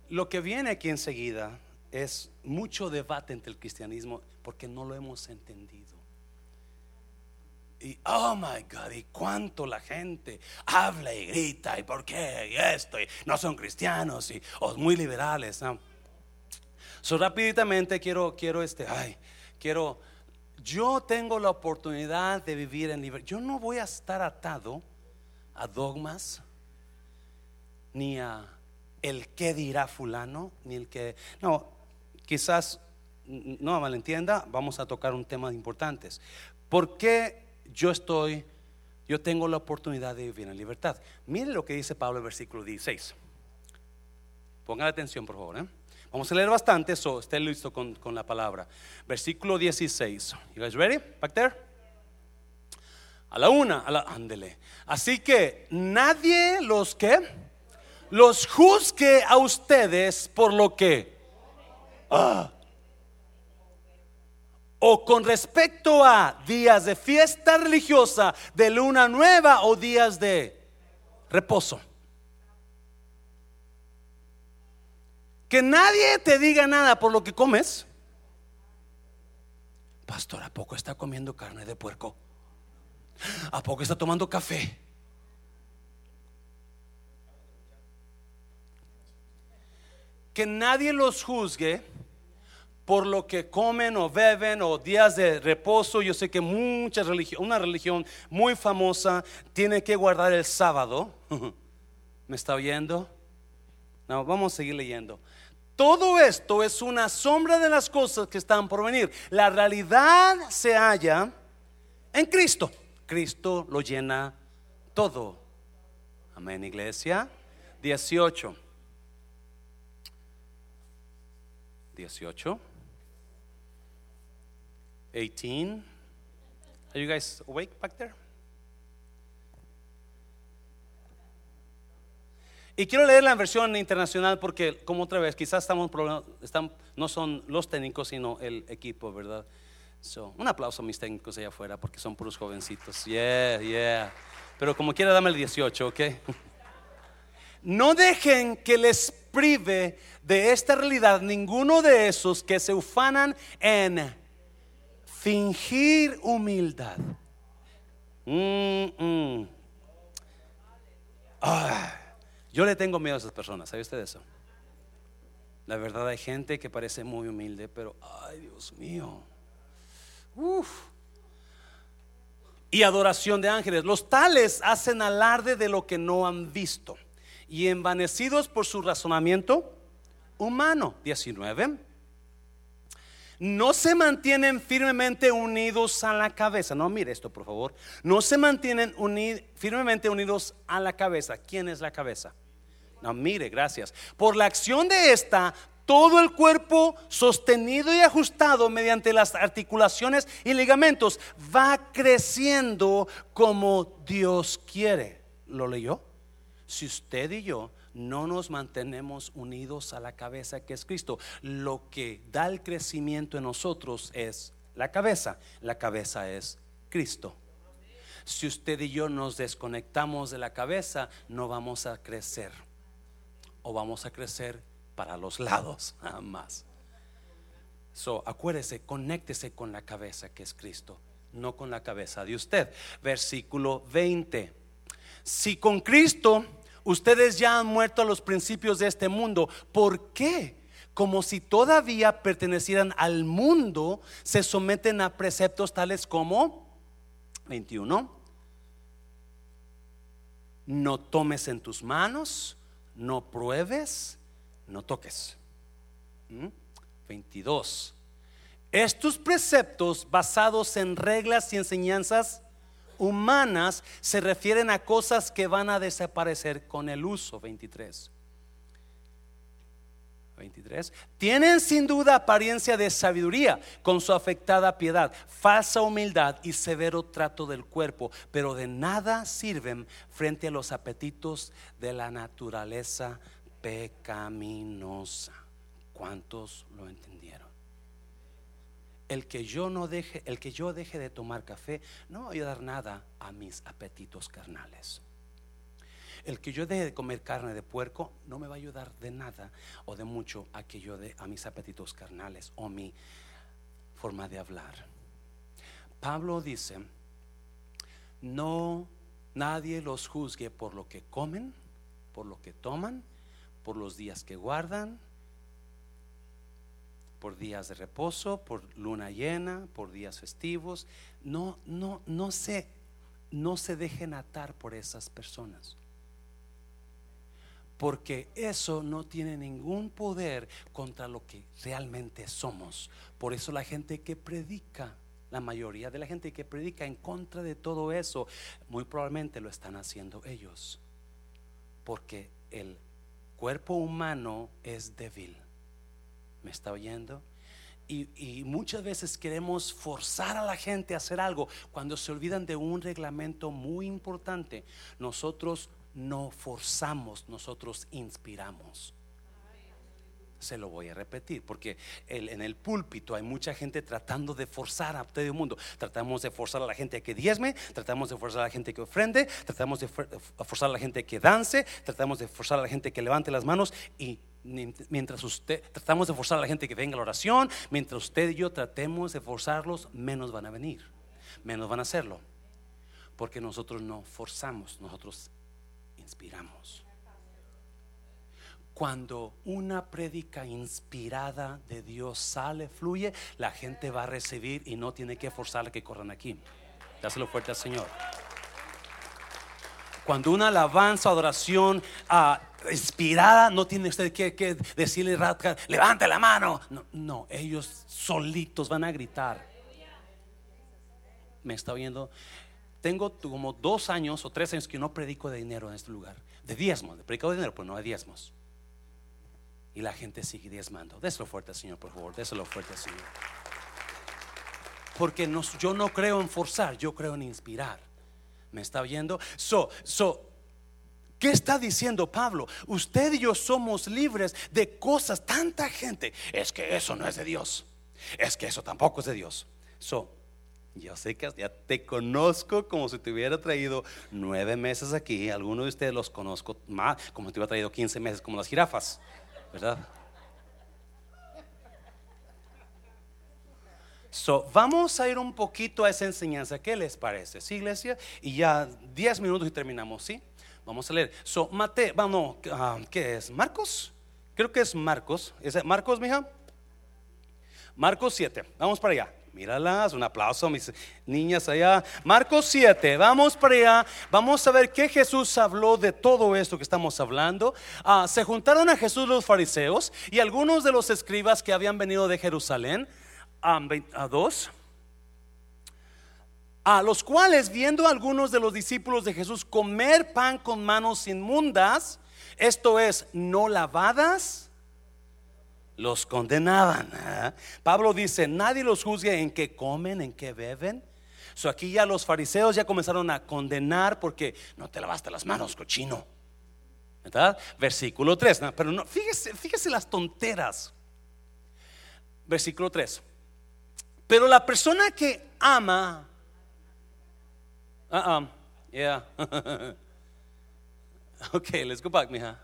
Lo que viene aquí enseguida es mucho debate entre el cristianismo porque no lo hemos entendido. Y oh my God, y cuánto la gente habla y grita, y por qué, y esto, y no son cristianos, y o muy liberales. ¿no? So, rápidamente quiero, quiero este, ay, quiero yo tengo la oportunidad de vivir en libertad. Yo no voy a estar atado a dogmas, ni a el que dirá fulano, ni el que... No, quizás no malentienda, vamos a tocar un tema importante. ¿Por qué yo estoy, yo tengo la oportunidad de vivir en libertad? Mire lo que dice Pablo versículo 16. Pongan atención, por favor. ¿eh? Vamos a leer bastante, eso esté listo con, con, la palabra. Versículo 16. You guys ready? Back there. A la una, a la ándele. Así que nadie los que los juzgue a ustedes por lo que ah, o con respecto a días de fiesta religiosa, de luna nueva o días de reposo. Que nadie te diga nada por lo que comes. Pastor, ¿a poco está comiendo carne de puerco? ¿A poco está tomando café? Que nadie los juzgue por lo que comen o beben o días de reposo. Yo sé que muchas religiones, una religión muy famosa tiene que guardar el sábado. ¿Me está oyendo? No, vamos a seguir leyendo. Todo esto es una sombra de las cosas que están por venir. La realidad se halla en Cristo. Cristo lo llena todo. Amén, iglesia. 18. 18. 18. Are you guys awake back there? Y quiero leer la versión internacional porque, como otra vez, quizás estamos están, no son los técnicos, sino el equipo, ¿verdad? So, un aplauso a mis técnicos allá afuera porque son puros jovencitos. Yeah, yeah. Pero como quiera, dame el 18, ¿ok? No dejen que les prive de esta realidad ninguno de esos que se ufanan en fingir humildad. Yo le tengo miedo a esas personas, ¿sabe usted eso? La verdad hay gente que parece muy humilde, pero ay Dios mío. Y adoración de ángeles. Los tales hacen alarde de lo que no han visto y envanecidos por su razonamiento humano. 19. No se mantienen firmemente unidos a la cabeza. No, mire esto, por favor. No se mantienen firmemente unidos a la cabeza. ¿Quién es la cabeza? No, mire, gracias. Por la acción de esta, todo el cuerpo sostenido y ajustado mediante las articulaciones y ligamentos va creciendo como Dios quiere. ¿Lo leyó? Si usted y yo no nos mantenemos unidos a la cabeza que es Cristo, lo que da el crecimiento en nosotros es la cabeza. La cabeza es Cristo. Si usted y yo nos desconectamos de la cabeza, no vamos a crecer. O vamos a crecer para los lados, más. So, acuérdese, conéctese con la cabeza que es Cristo, no con la cabeza de usted. Versículo 20. Si con Cristo ustedes ya han muerto a los principios de este mundo, ¿por qué? Como si todavía pertenecieran al mundo, se someten a preceptos tales como 21. No tomes en tus manos, no pruebes, no toques. 22. ¿Mm? Estos preceptos basados en reglas y enseñanzas humanas se refieren a cosas que van a desaparecer con el uso. 23. 23. Tienen sin duda apariencia de sabiduría con su afectada piedad, falsa humildad y severo trato del cuerpo, pero de nada sirven frente a los apetitos de la naturaleza pecaminosa. ¿Cuántos lo entendieron? El que yo no deje, el que yo deje de tomar café, no voy a dar nada a mis apetitos carnales. El que yo deje de comer carne de puerco no me va a ayudar de nada o de mucho a que yo dé a mis apetitos carnales o mi forma de hablar. Pablo dice, no nadie los juzgue por lo que comen, por lo que toman por los días que guardan, por días de reposo, por luna llena, por días festivos. No, no, no se, no se dejen atar por esas personas. Porque eso no tiene ningún poder contra lo que realmente somos. Por eso la gente que predica, la mayoría de la gente que predica en contra de todo eso, muy probablemente lo están haciendo ellos. Porque el cuerpo humano es débil. ¿Me está oyendo? Y, muchas veces queremos forzar a la gente a hacer algo cuando se olvidan de un reglamento muy importante. Nosotros no forzamos, nosotros inspiramos. Se lo voy a repetir, porque en el púlpito hay mucha gente tratando de forzar a todo el mundo. Tratamos de forzar a la gente a que diezme, tratamos de forzar a la gente que ofrende, tratamos de forzar a la gente que dance, tratamos de forzar a la gente que levante las manos y mientras usted tratamos de forzar a la gente que venga a la oración, mientras usted y yo tratemos de forzarlos, menos van a venir, menos van a hacerlo, porque nosotros no forzamos, nosotros inspiramos. Cuando una prédica inspirada de Dios sale, fluye, la gente va a recibir y no tiene que forzarle que corran aquí. Dáselo fuerte al Señor. Cuando una alabanza, adoración ah, inspirada, no tiene usted que, decirle, levante la mano. No, no, ellos solitos van a gritar. ¿Me está oyendo? Tengo como dos años o tres años que no predico de dinero en este lugar. De diezmos, de predico de dinero, pero no de diezmos. Y la gente sigue diezmando. Déselo fuerte, Señor, por favor. Déselo fuerte, Señor. Porque yo no creo en forzar, yo creo en inspirar. ¿Me está oyendo? So, so, ¿Qué está diciendo Pablo? Usted y yo somos libres de cosas. Tanta gente. Es que eso no es de Dios. Es que eso tampoco es de Dios. So, yo sé que ya te conozco como si te hubiera traído nueve meses aquí. Algunos de ustedes los conozco más, como si te hubiera traído 15 meses, como las jirafas, ¿verdad? So, vamos a ir un poquito a esa enseñanza. ¿Qué les parece? ¿Sí, iglesia? Y ya 10 minutos y terminamos, ¿sí? Vamos a leer. So, Mate, vamos, uh, ¿qué es? ¿Marcos? Creo que es Marcos. ¿Es Marcos, mija? Marcos 7. Vamos para allá. Míralas, un aplauso a mis niñas allá. Marcos 7, vamos para allá. Vamos a ver qué Jesús habló de todo esto que estamos hablando. Ah, se juntaron a Jesús los fariseos y algunos de los escribas que habían venido de Jerusalén. A dos. A los cuales, viendo algunos de los discípulos de Jesús comer pan con manos inmundas, esto es, no lavadas los condenaban. ¿eh? Pablo dice, nadie los juzgue en qué comen, en qué beben. So aquí ya los fariseos ya comenzaron a condenar porque no te lavaste las manos, cochino. ¿Verdad? Versículo 3. pero no, fíjese, fíjese las tonteras. Versículo 3. Pero la persona que ama, uh -uh, yeah. okay, let's go back, mija.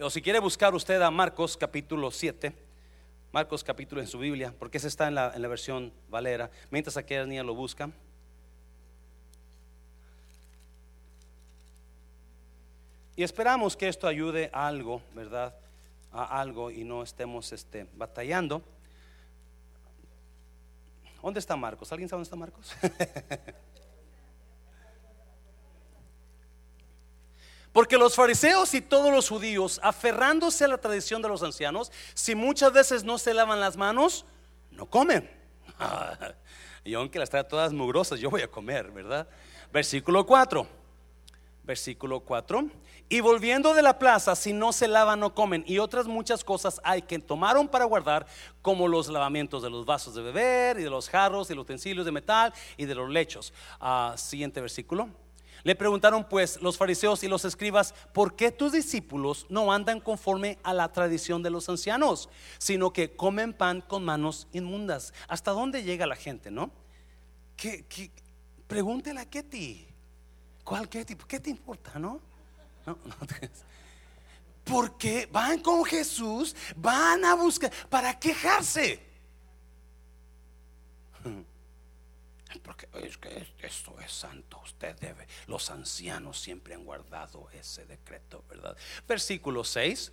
O si quiere buscar usted a Marcos capítulo 7, Marcos capítulo en su Biblia, porque ese está en la, en la versión Valera, mientras aquella niña lo busca. Y esperamos que esto ayude a algo, ¿verdad? A algo y no estemos este, batallando. ¿Dónde está Marcos? ¿Alguien sabe dónde está Marcos? Porque los fariseos y todos los judíos, aferrándose a la tradición de los ancianos, si muchas veces no se lavan las manos, no comen. y aunque las trae todas mugrosas, yo voy a comer, ¿verdad? Versículo 4. Versículo 4. Y volviendo de la plaza, si no se lavan, no comen. Y otras muchas cosas hay que tomaron para guardar, como los lavamientos de los vasos de beber, y de los jarros, y los utensilios de metal, y de los lechos. Ah, siguiente versículo. Le preguntaron pues los fariseos y los escribas, ¿por qué tus discípulos no andan conforme a la tradición de los ancianos, sino que comen pan con manos inmundas? ¿Hasta dónde llega la gente, no? ¿Qué, Pregúntele a. ¿Cuál Ketty? ¿Qué te importa, no? no, no Porque van con Jesús, van a buscar para quejarse. Porque es que esto es santo, usted debe. Los ancianos siempre han guardado ese decreto, ¿verdad? Versículo 6.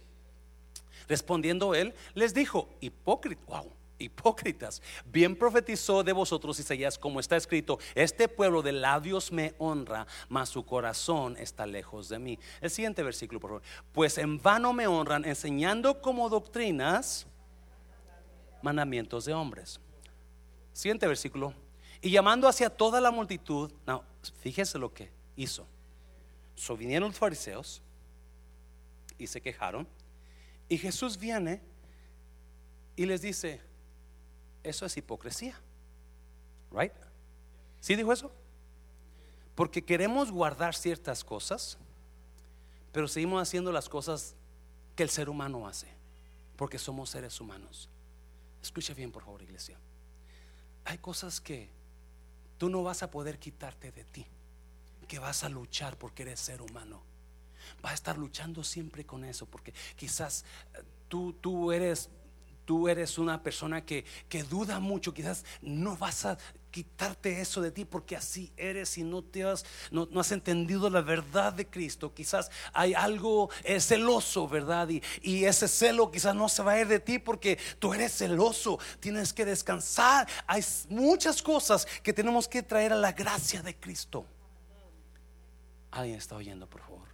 Respondiendo él, les dijo, hipócrita, wow, hipócritas, bien profetizó de vosotros Isaías como está escrito, este pueblo de labios me honra, mas su corazón está lejos de mí. El siguiente versículo, por favor. Pues en vano me honran enseñando como doctrinas mandamientos de hombres. Siguiente versículo. Y llamando hacia toda la multitud, fíjese lo que hizo. So vinieron los fariseos y se quejaron. Y Jesús viene y les dice, eso es hipocresía. Right? ¿Sí dijo eso? Porque queremos guardar ciertas cosas, pero seguimos haciendo las cosas que el ser humano hace, porque somos seres humanos. Escucha bien, por favor, iglesia. Hay cosas que tú no vas a poder quitarte de ti, que vas a luchar porque eres ser humano. Vas a estar luchando siempre con eso, porque quizás eh, tú, tú eres tú eres una persona que, que, duda mucho, quizás no vas a quitarte eso de ti porque así eres y no te has, no, has entendido la verdad de Cristo. Quizás hay algo celoso, ¿verdad? Y, y, ese celo quizás no se va a ir de ti porque tú eres celoso. Tienes que descansar. Hay muchas cosas que tenemos que traer a la gracia de Cristo. ¿Alguien está oyendo, por favor?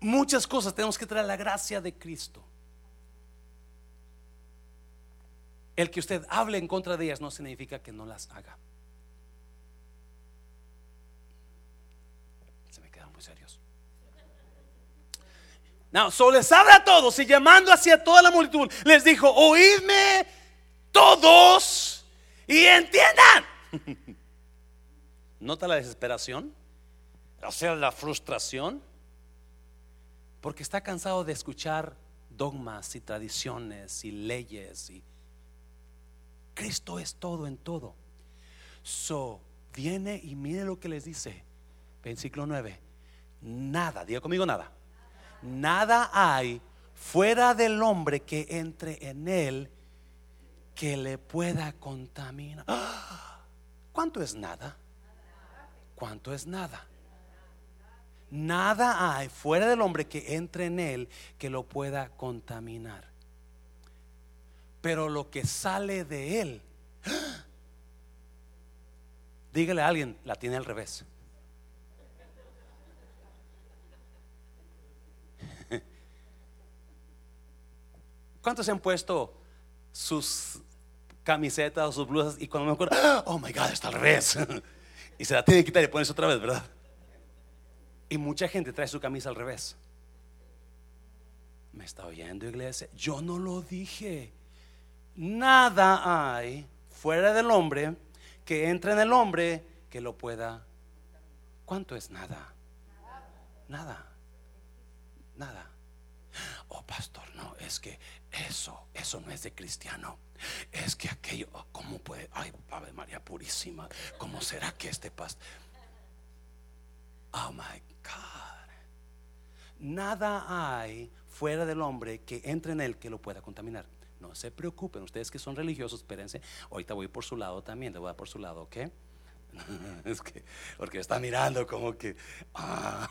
Muchas cosas tenemos que traer a la gracia de Cristo. El que usted hable en contra de ellas no significa que no las haga. Se me quedan muy serios. No, les habla a todos y llamando hacia toda la multitud, les dijo: Oídme todos y entiendan. ¿Nota la desesperación? O sea, la frustración. Porque está cansado de escuchar dogmas y tradiciones y leyes y Cristo es todo en todo. So, viene y mire lo que les dice. Versículo 9. Nada, diga conmigo nada. Nada hay fuera del hombre que entre en él que le pueda contaminar. ¿Cuánto es nada? ¿Cuánto es nada? Nada hay fuera del hombre que entre en él que lo pueda contaminar. Pero lo que sale de él, dígale a alguien, la tiene al revés. ¿Cuántos se han puesto sus camisetas o sus blusas y cuando me acuerdo, oh my God, está al revés? y se la tiene que quitar y ponerse otra vez, ¿verdad? Y mucha gente trae su camisa al revés. ¿Me está oyendo, iglesia? Yo no lo dije. Nada hay fuera del hombre que entre en el hombre que lo pueda. ¿Cuánto es nada? Nada. Nada. Oh, pastor, no, es que eso, eso no es de cristiano. Es que aquello, oh, ¿cómo puede? Ay, Ave María Purísima, ¿cómo será que este pastor? Oh my God. Nada hay fuera del hombre que entre en él que lo pueda contaminar. No se preocupen, ustedes que son religiosos, espérense. Ahorita voy por su lado también, le voy a dar por su lado, ¿ok? es que, porque está mirando como que. Ah,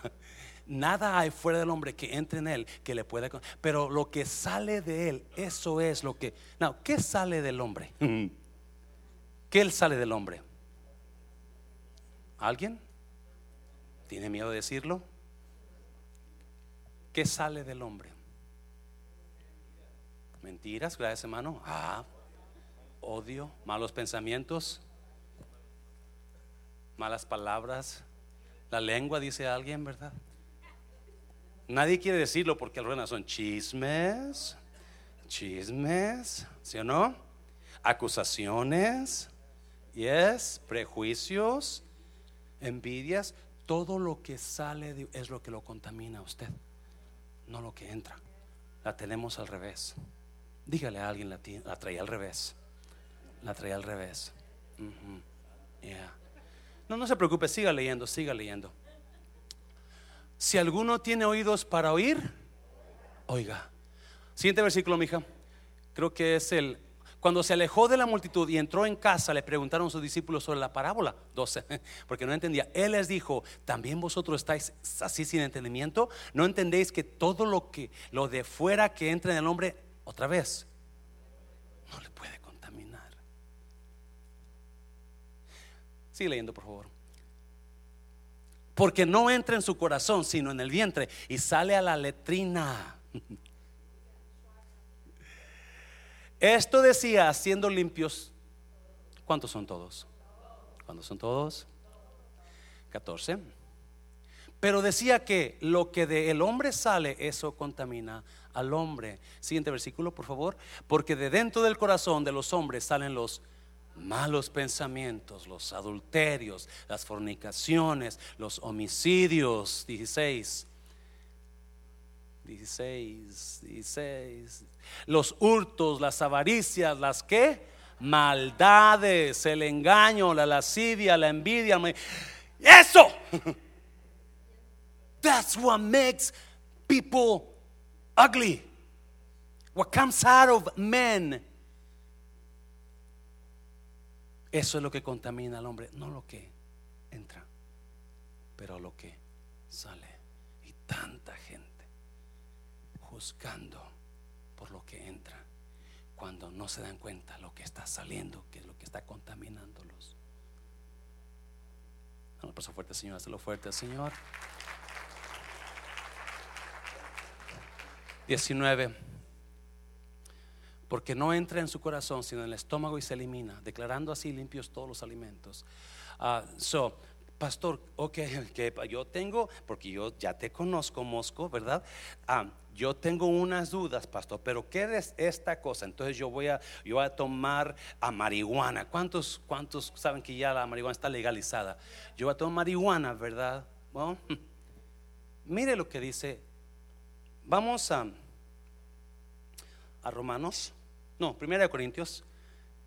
Nada hay fuera del hombre que entre en él que le pueda. Pero lo que sale de él, eso es lo que. ¿qué sale del hombre? ¿Qué él sale del hombre? ¿Alguien? ¿Tiene miedo de decirlo? ¿Qué sale del hombre? Mentiras, gracias hermano. Ah, odio, malos pensamientos, malas palabras. La lengua dice alguien, ¿verdad? Nadie quiere decirlo porque algunas son chismes, chismes, ¿sí o no? Acusaciones, yes, prejuicios, envidias, todo lo que sale de, es lo que lo contamina a usted, no lo que entra. La tenemos al revés. Dígale a alguien, la, la traía al revés. La traía al revés. No, no se preocupe, siga leyendo, siga leyendo. Si alguno tiene oídos para oír, oiga. Siguiente versículo, mija. Creo que es el. Cuando se alejó de la multitud y entró en casa, le preguntaron a sus discípulos sobre la parábola 12, porque no entendía. Él les dijo: También vosotros estáis así sin entendimiento. No entendéis que todo lo que lo de fuera que entra en el hombre, otra vez, no le puede contaminar. Sigue leyendo, por favor porque no entra en su corazón, sino en el vientre y sale a la letrina. Esto decía, siendo limpios, ¿cuántos son todos? ¿Cuántos son todos? 14. Pero decía que lo que del hombre sale, eso contamina al hombre. Siguiente versículo, por favor. Porque de dentro del corazón de los hombres salen los malos pensamientos, los adulterios, las fornicaciones, los homicidios, 16. 16, 16. Los hurtos, las avaricias, las que maldades, el engaño, la lascivia, la envidia. Eso. That's what makes people ugly. What comes out of men Eso es lo que contamina al hombre, no lo que entra, pero lo que sale. Y tanta gente juzgando por lo que entra, cuando no se dan cuenta lo que está saliendo, que es lo que está contaminándolos. No, paso fuerte, Señor, hazlo fuerte, Señor. 19 porque no entra en su corazón, sino en el estómago y se elimina, declarando así limpios todos los alimentos. Uh, so, pastor, ok, que yo tengo, porque yo ya te conozco, Mosco, ¿verdad? Ah, yo tengo unas dudas, pastor, pero ¿qué es esta cosa? Entonces yo voy a, yo voy a tomar a marihuana. ¿Cuántos, ¿Cuántos saben que ya la marihuana está legalizada? Yo voy a tomar marihuana, ¿verdad? Mire lo que dice. Vamos a, a Romanos, no, Primera de Corintios,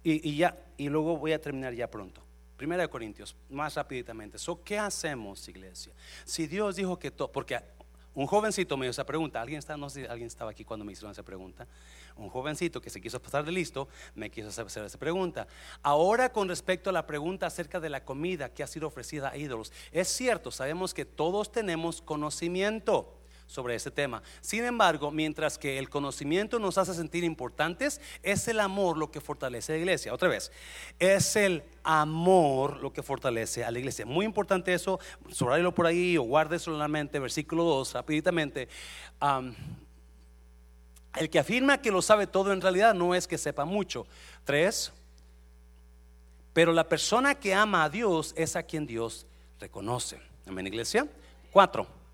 y, ya, y luego voy a terminar ya pronto. Primera de Corintios, más rápidamente. So, ¿Qué hacemos, iglesia? Si Dios dijo que todo, porque un jovencito me hizo esa pregunta. ¿Alguien está, no sé si alguien estaba aquí cuando me hicieron esa pregunta. Un jovencito que se quiso pasar de listo me quiso hacer esa pregunta. Ahora con respecto a la pregunta acerca de la comida que ha sido ofrecida a ídolos. Es cierto, sabemos que todos tenemos conocimiento sobre ese tema. Sin embargo, mientras que el conocimiento nos hace sentir importantes, es el amor lo que fortalece a la iglesia. Otra vez, es el amor lo que fortalece a la iglesia. Muy importante eso, subrayalo por ahí o guárdeselo en la mente, versículo 2, rapiditamente. el que afirma que lo sabe todo en realidad no es que sepa mucho. Tres, pero la persona que ama a Dios es a quien Dios reconoce. Amén, iglesia. Cuatro.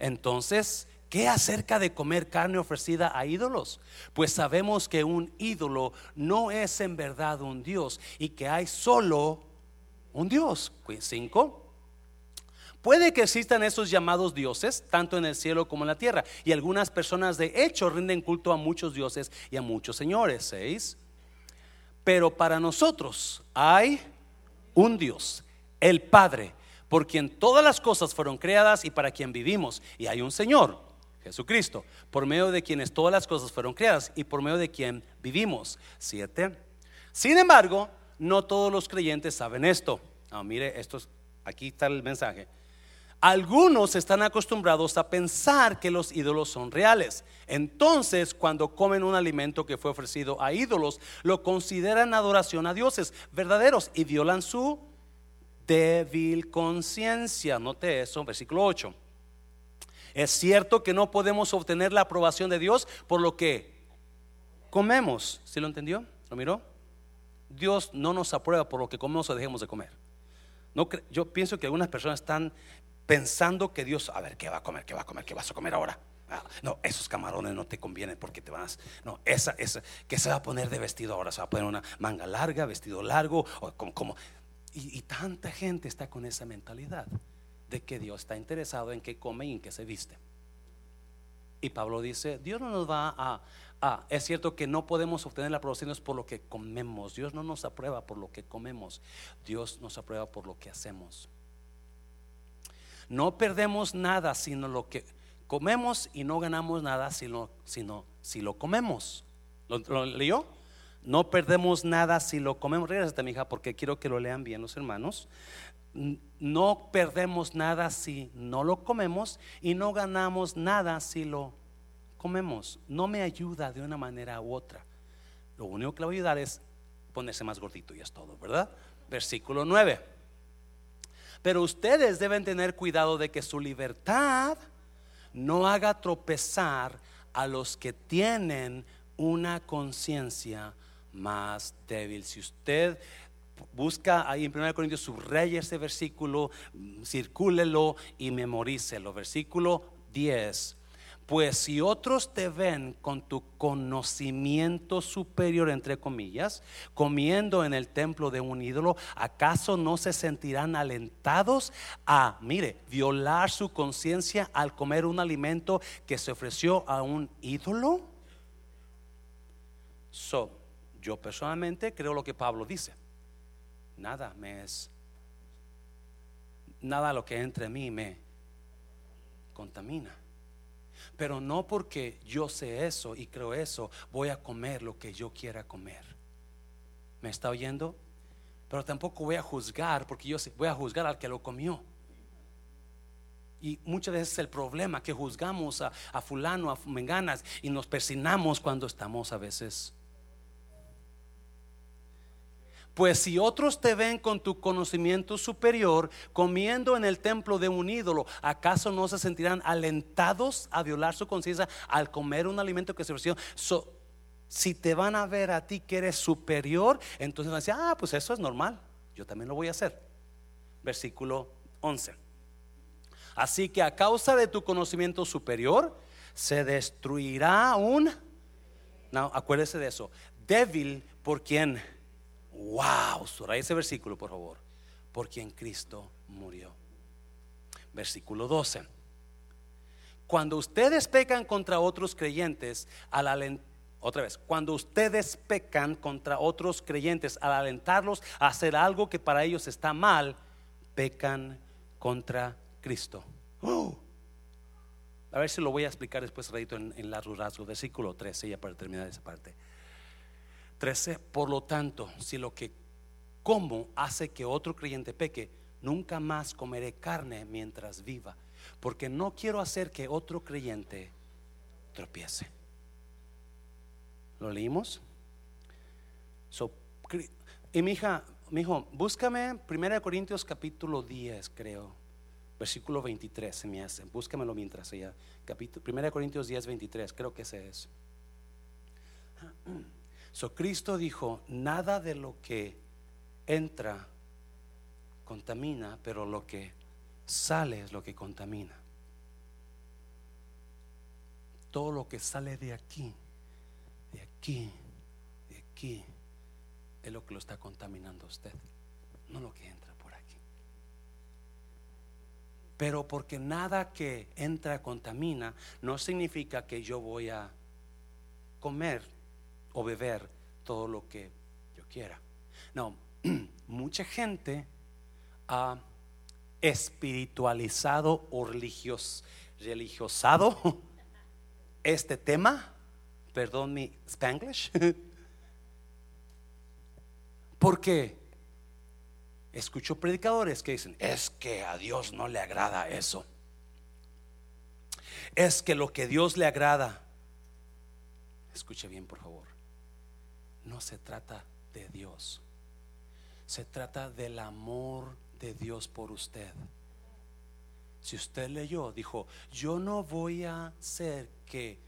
Entonces, ¿qué acerca de comer carne ofrecida a ídolos? Pues sabemos que un ídolo no es en verdad un Dios y que hay solo un Dios. Cinco. Puede que existan esos llamados dioses, tanto en el cielo como en la tierra, y algunas personas de hecho rinden culto a muchos dioses y a muchos señores. Seis. Pero para nosotros hay un Dios, el Padre por quien todas las cosas fueron creadas y para quien vivimos. Y hay un Señor, Jesucristo, por medio de quienes todas las cosas fueron creadas y por medio de quien vivimos. Siete. Sin embargo, no todos los creyentes saben esto. Ah, mire, esto aquí está el mensaje. Algunos están acostumbrados a pensar que los ídolos son reales. Entonces, cuando comen un alimento que fue ofrecido a ídolos, lo consideran adoración a dioses verdaderos y violan su débil conciencia. Note eso, versículo 8. Es cierto que no podemos obtener la aprobación de Dios por lo que comemos. ¿Sí lo entendió? ¿Lo miró? Dios no nos aprueba por lo que comemos o dejemos de comer. Yo pienso que algunas personas están pensando que Dios, a ver, ¿qué va a comer? ¿Qué va a comer? ¿Qué vas a comer ahora? Ah, no, esos camarones no te convienen porque te vas. No, esa, esa, que se va a poner de vestido ahora? Se va a poner una manga larga, vestido largo, o como y, tanta gente está con esa mentalidad de que Dios está interesado en qué come y en qué se viste. Y Pablo dice, Dios no nos va a, es cierto que no podemos obtener la aprobación por lo que comemos. Dios no nos aprueba por lo que comemos. Dios nos aprueba por lo que hacemos. No perdemos nada sino lo que comemos y no ganamos nada sino, sino si lo comemos. ¿Lo, lo leyó? No perdemos nada si lo comemos. Regrésate, mi hija, porque quiero que lo lean bien los hermanos. No perdemos nada si no lo comemos y no ganamos nada si lo comemos. No me ayuda de una manera u otra. Lo único que le va a ayudar es ponerse más gordito y es todo, ¿verdad? Versículo 9. Pero ustedes deben tener cuidado de que su libertad no haga tropezar a los que tienen una conciencia más débil. Si usted busca ahí en 1 Corintios, subraya ese versículo, circúlelo y memorícelo. Versículo 10. Pues si otros te ven con tu conocimiento superior, entre comillas, comiendo en el templo de un ídolo, ¿acaso no se sentirán alentados a, mire, violar su conciencia al comer un alimento que se ofreció a un ídolo? So, yo personalmente creo lo que Pablo dice. Nada me es, nada lo que entre mí me contamina. Pero no porque yo sé eso y creo eso, voy a comer lo que yo quiera comer. ¿Me está oyendo? Pero tampoco voy a juzgar porque yo voy a juzgar al que lo comió. Y muchas veces el problema que juzgamos a, a fulano, a menganas y nos persinamos cuando estamos a veces pues si otros te ven con tu conocimiento superior comiendo en el templo de un ídolo, ¿acaso no se sentirán alentados a violar su conciencia al comer un alimento que se ofreció? si te van a ver a ti que eres superior, entonces van a decir, ah, pues eso es normal, yo también lo voy a hacer. Versículo 11. Así que a causa de tu conocimiento superior, se destruirá un... No, acuérdese de eso. Débil por quien... Wow, subraya ese versículo, por favor. Por quien Cristo murió. Versículo 12. Cuando ustedes pecan contra otros creyentes, otra vez, cuando ustedes pecan contra otros creyentes al alentarlos a hacer algo que para ellos está mal, pecan contra Cristo. Oh. A ver si lo voy a explicar después en, en la rurazgo, versículo 13, ya para terminar esa parte. 13, por lo tanto, si lo que como hace que otro creyente peque, nunca más comeré carne mientras viva, porque no quiero hacer que otro creyente tropiece. ¿Lo leímos? y mi hija, mi hijo, búscame 1 Corintios capítulo 10, creo versículo 23 se me hace. Búscamelo mientras ella. Capítulo, 1 Corintios 10, 23, creo que ese es. So Cristo dijo, nada de lo que entra contamina, pero lo que sale es lo que contamina. Todo lo que sale de aquí, de aquí, de aquí, es lo que lo está contaminando usted, no lo que entra. Pero porque nada que entra contamina, no significa que yo voy a comer o beber todo lo que yo quiera. No, mucha gente ha espiritualizado o religios, religiosado este tema. Perdón mi spanglish. Porque Escucho predicadores que dicen, es que a Dios no le agrada eso. Es que lo que Dios le agrada, escuche bien por favor, no se trata de Dios, se trata del amor de Dios por usted. Si usted leyó, dijo, yo no voy a hacer que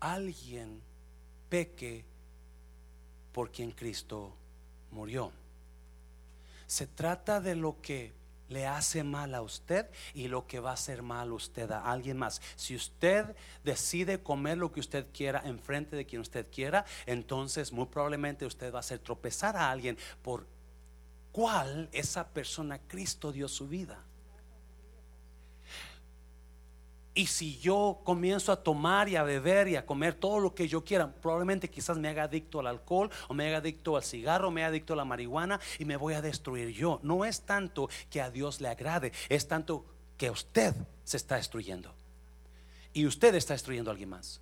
alguien peque por quien Cristo murió. Se trata de lo que le hace mal a usted y lo que va a hacer mal a usted a alguien más. Si usted decide comer lo que usted quiera enfrente de quien usted quiera, entonces muy probablemente usted va a hacer tropezar a alguien por cuál esa persona Cristo dio su vida. Y si yo comienzo a tomar y a beber y a comer todo lo que yo quiera, probablemente quizás me haga adicto al alcohol o me haga adicto al cigarro, me haga adicto a la marihuana y me voy a destruir yo. No es tanto que a Dios le agrade, es tanto que usted se está destruyendo. Y usted está destruyendo a alguien más.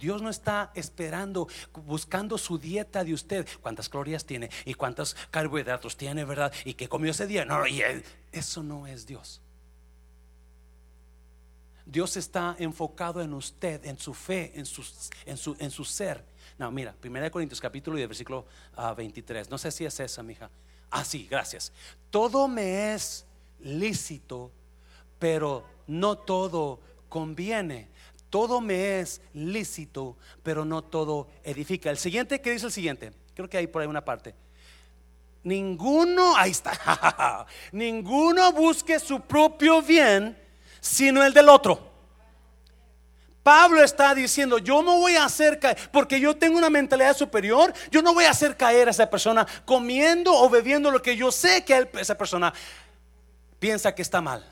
Dios no está esperando, buscando su dieta de usted. ¿Cuántas calorías tiene? ¿Y cuántos carbohidratos tiene, verdad? ¿Y qué comió ese día? No, y eso no es Dios. Dios está enfocado en usted, en su fe, en su, en su, en su ser. No, mira, 1 Corintios capítulo y versículo 23. Ah, no sé si es esa, mija. Ah, sí, gracias. Todo me es lícito, pero no todo conviene. Todo me es lícito, pero no todo edifica. El siguiente, ¿qué dice el siguiente? Creo que hay por ahí una parte. Ninguno, ahí está, ninguno busque su propio bien sino el del otro. Pablo está diciendo, yo no voy a hacer caer, porque yo tengo una mentalidad superior, yo no voy a hacer caer a esa persona comiendo o bebiendo lo que yo sé que esa persona piensa que está mal.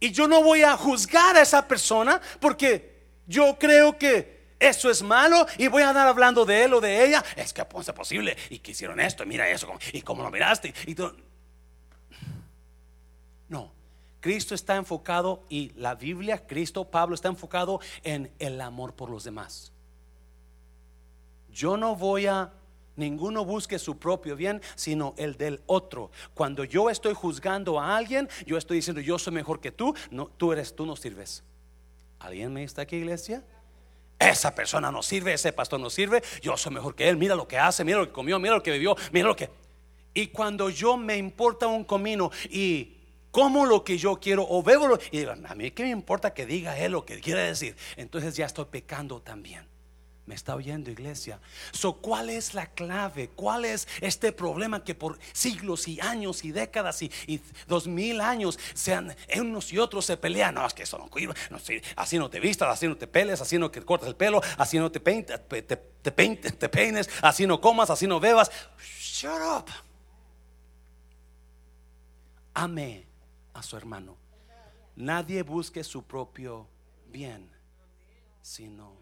Y yo no voy a juzgar a esa persona porque yo creo que eso es malo y voy a andar hablando de él o de ella. Es que es posible y que hicieron esto, mira eso, y cómo lo miraste. Y no, Cristo está enfocado y la Biblia, Cristo, Pablo está enfocado en el amor por los demás. Yo no voy a, ninguno busque su propio bien, sino el del otro. Cuando yo estoy juzgando a alguien, yo estoy diciendo, yo soy mejor que tú, no, tú eres, tú no sirves. ¿Alguien me está aquí, iglesia? Esa persona no sirve, ese pastor no sirve, yo soy mejor que él, mira lo que hace, mira lo que comió, mira lo que bebió, mira lo que... Y cuando yo me importa un comino y como lo que yo quiero o bebo y digo, a mí qué me importa que diga él lo que quiere decir. Entonces ya estoy pecando también. ¿Me está oyendo iglesia? So, ¿Cuál es la clave? ¿Cuál es este problema que por siglos y años y décadas y, dos mil años sean unos y otros se pelean? No, es que eso no, no así no te vistas, así no te peles, así no que cortas el pelo, así no te, te, te, te peines, así no comas, así no bebas. Shut up. Ame a su hermano. Nadie busque su propio bien, sino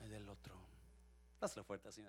el del otro. Dáselo fuerte, así,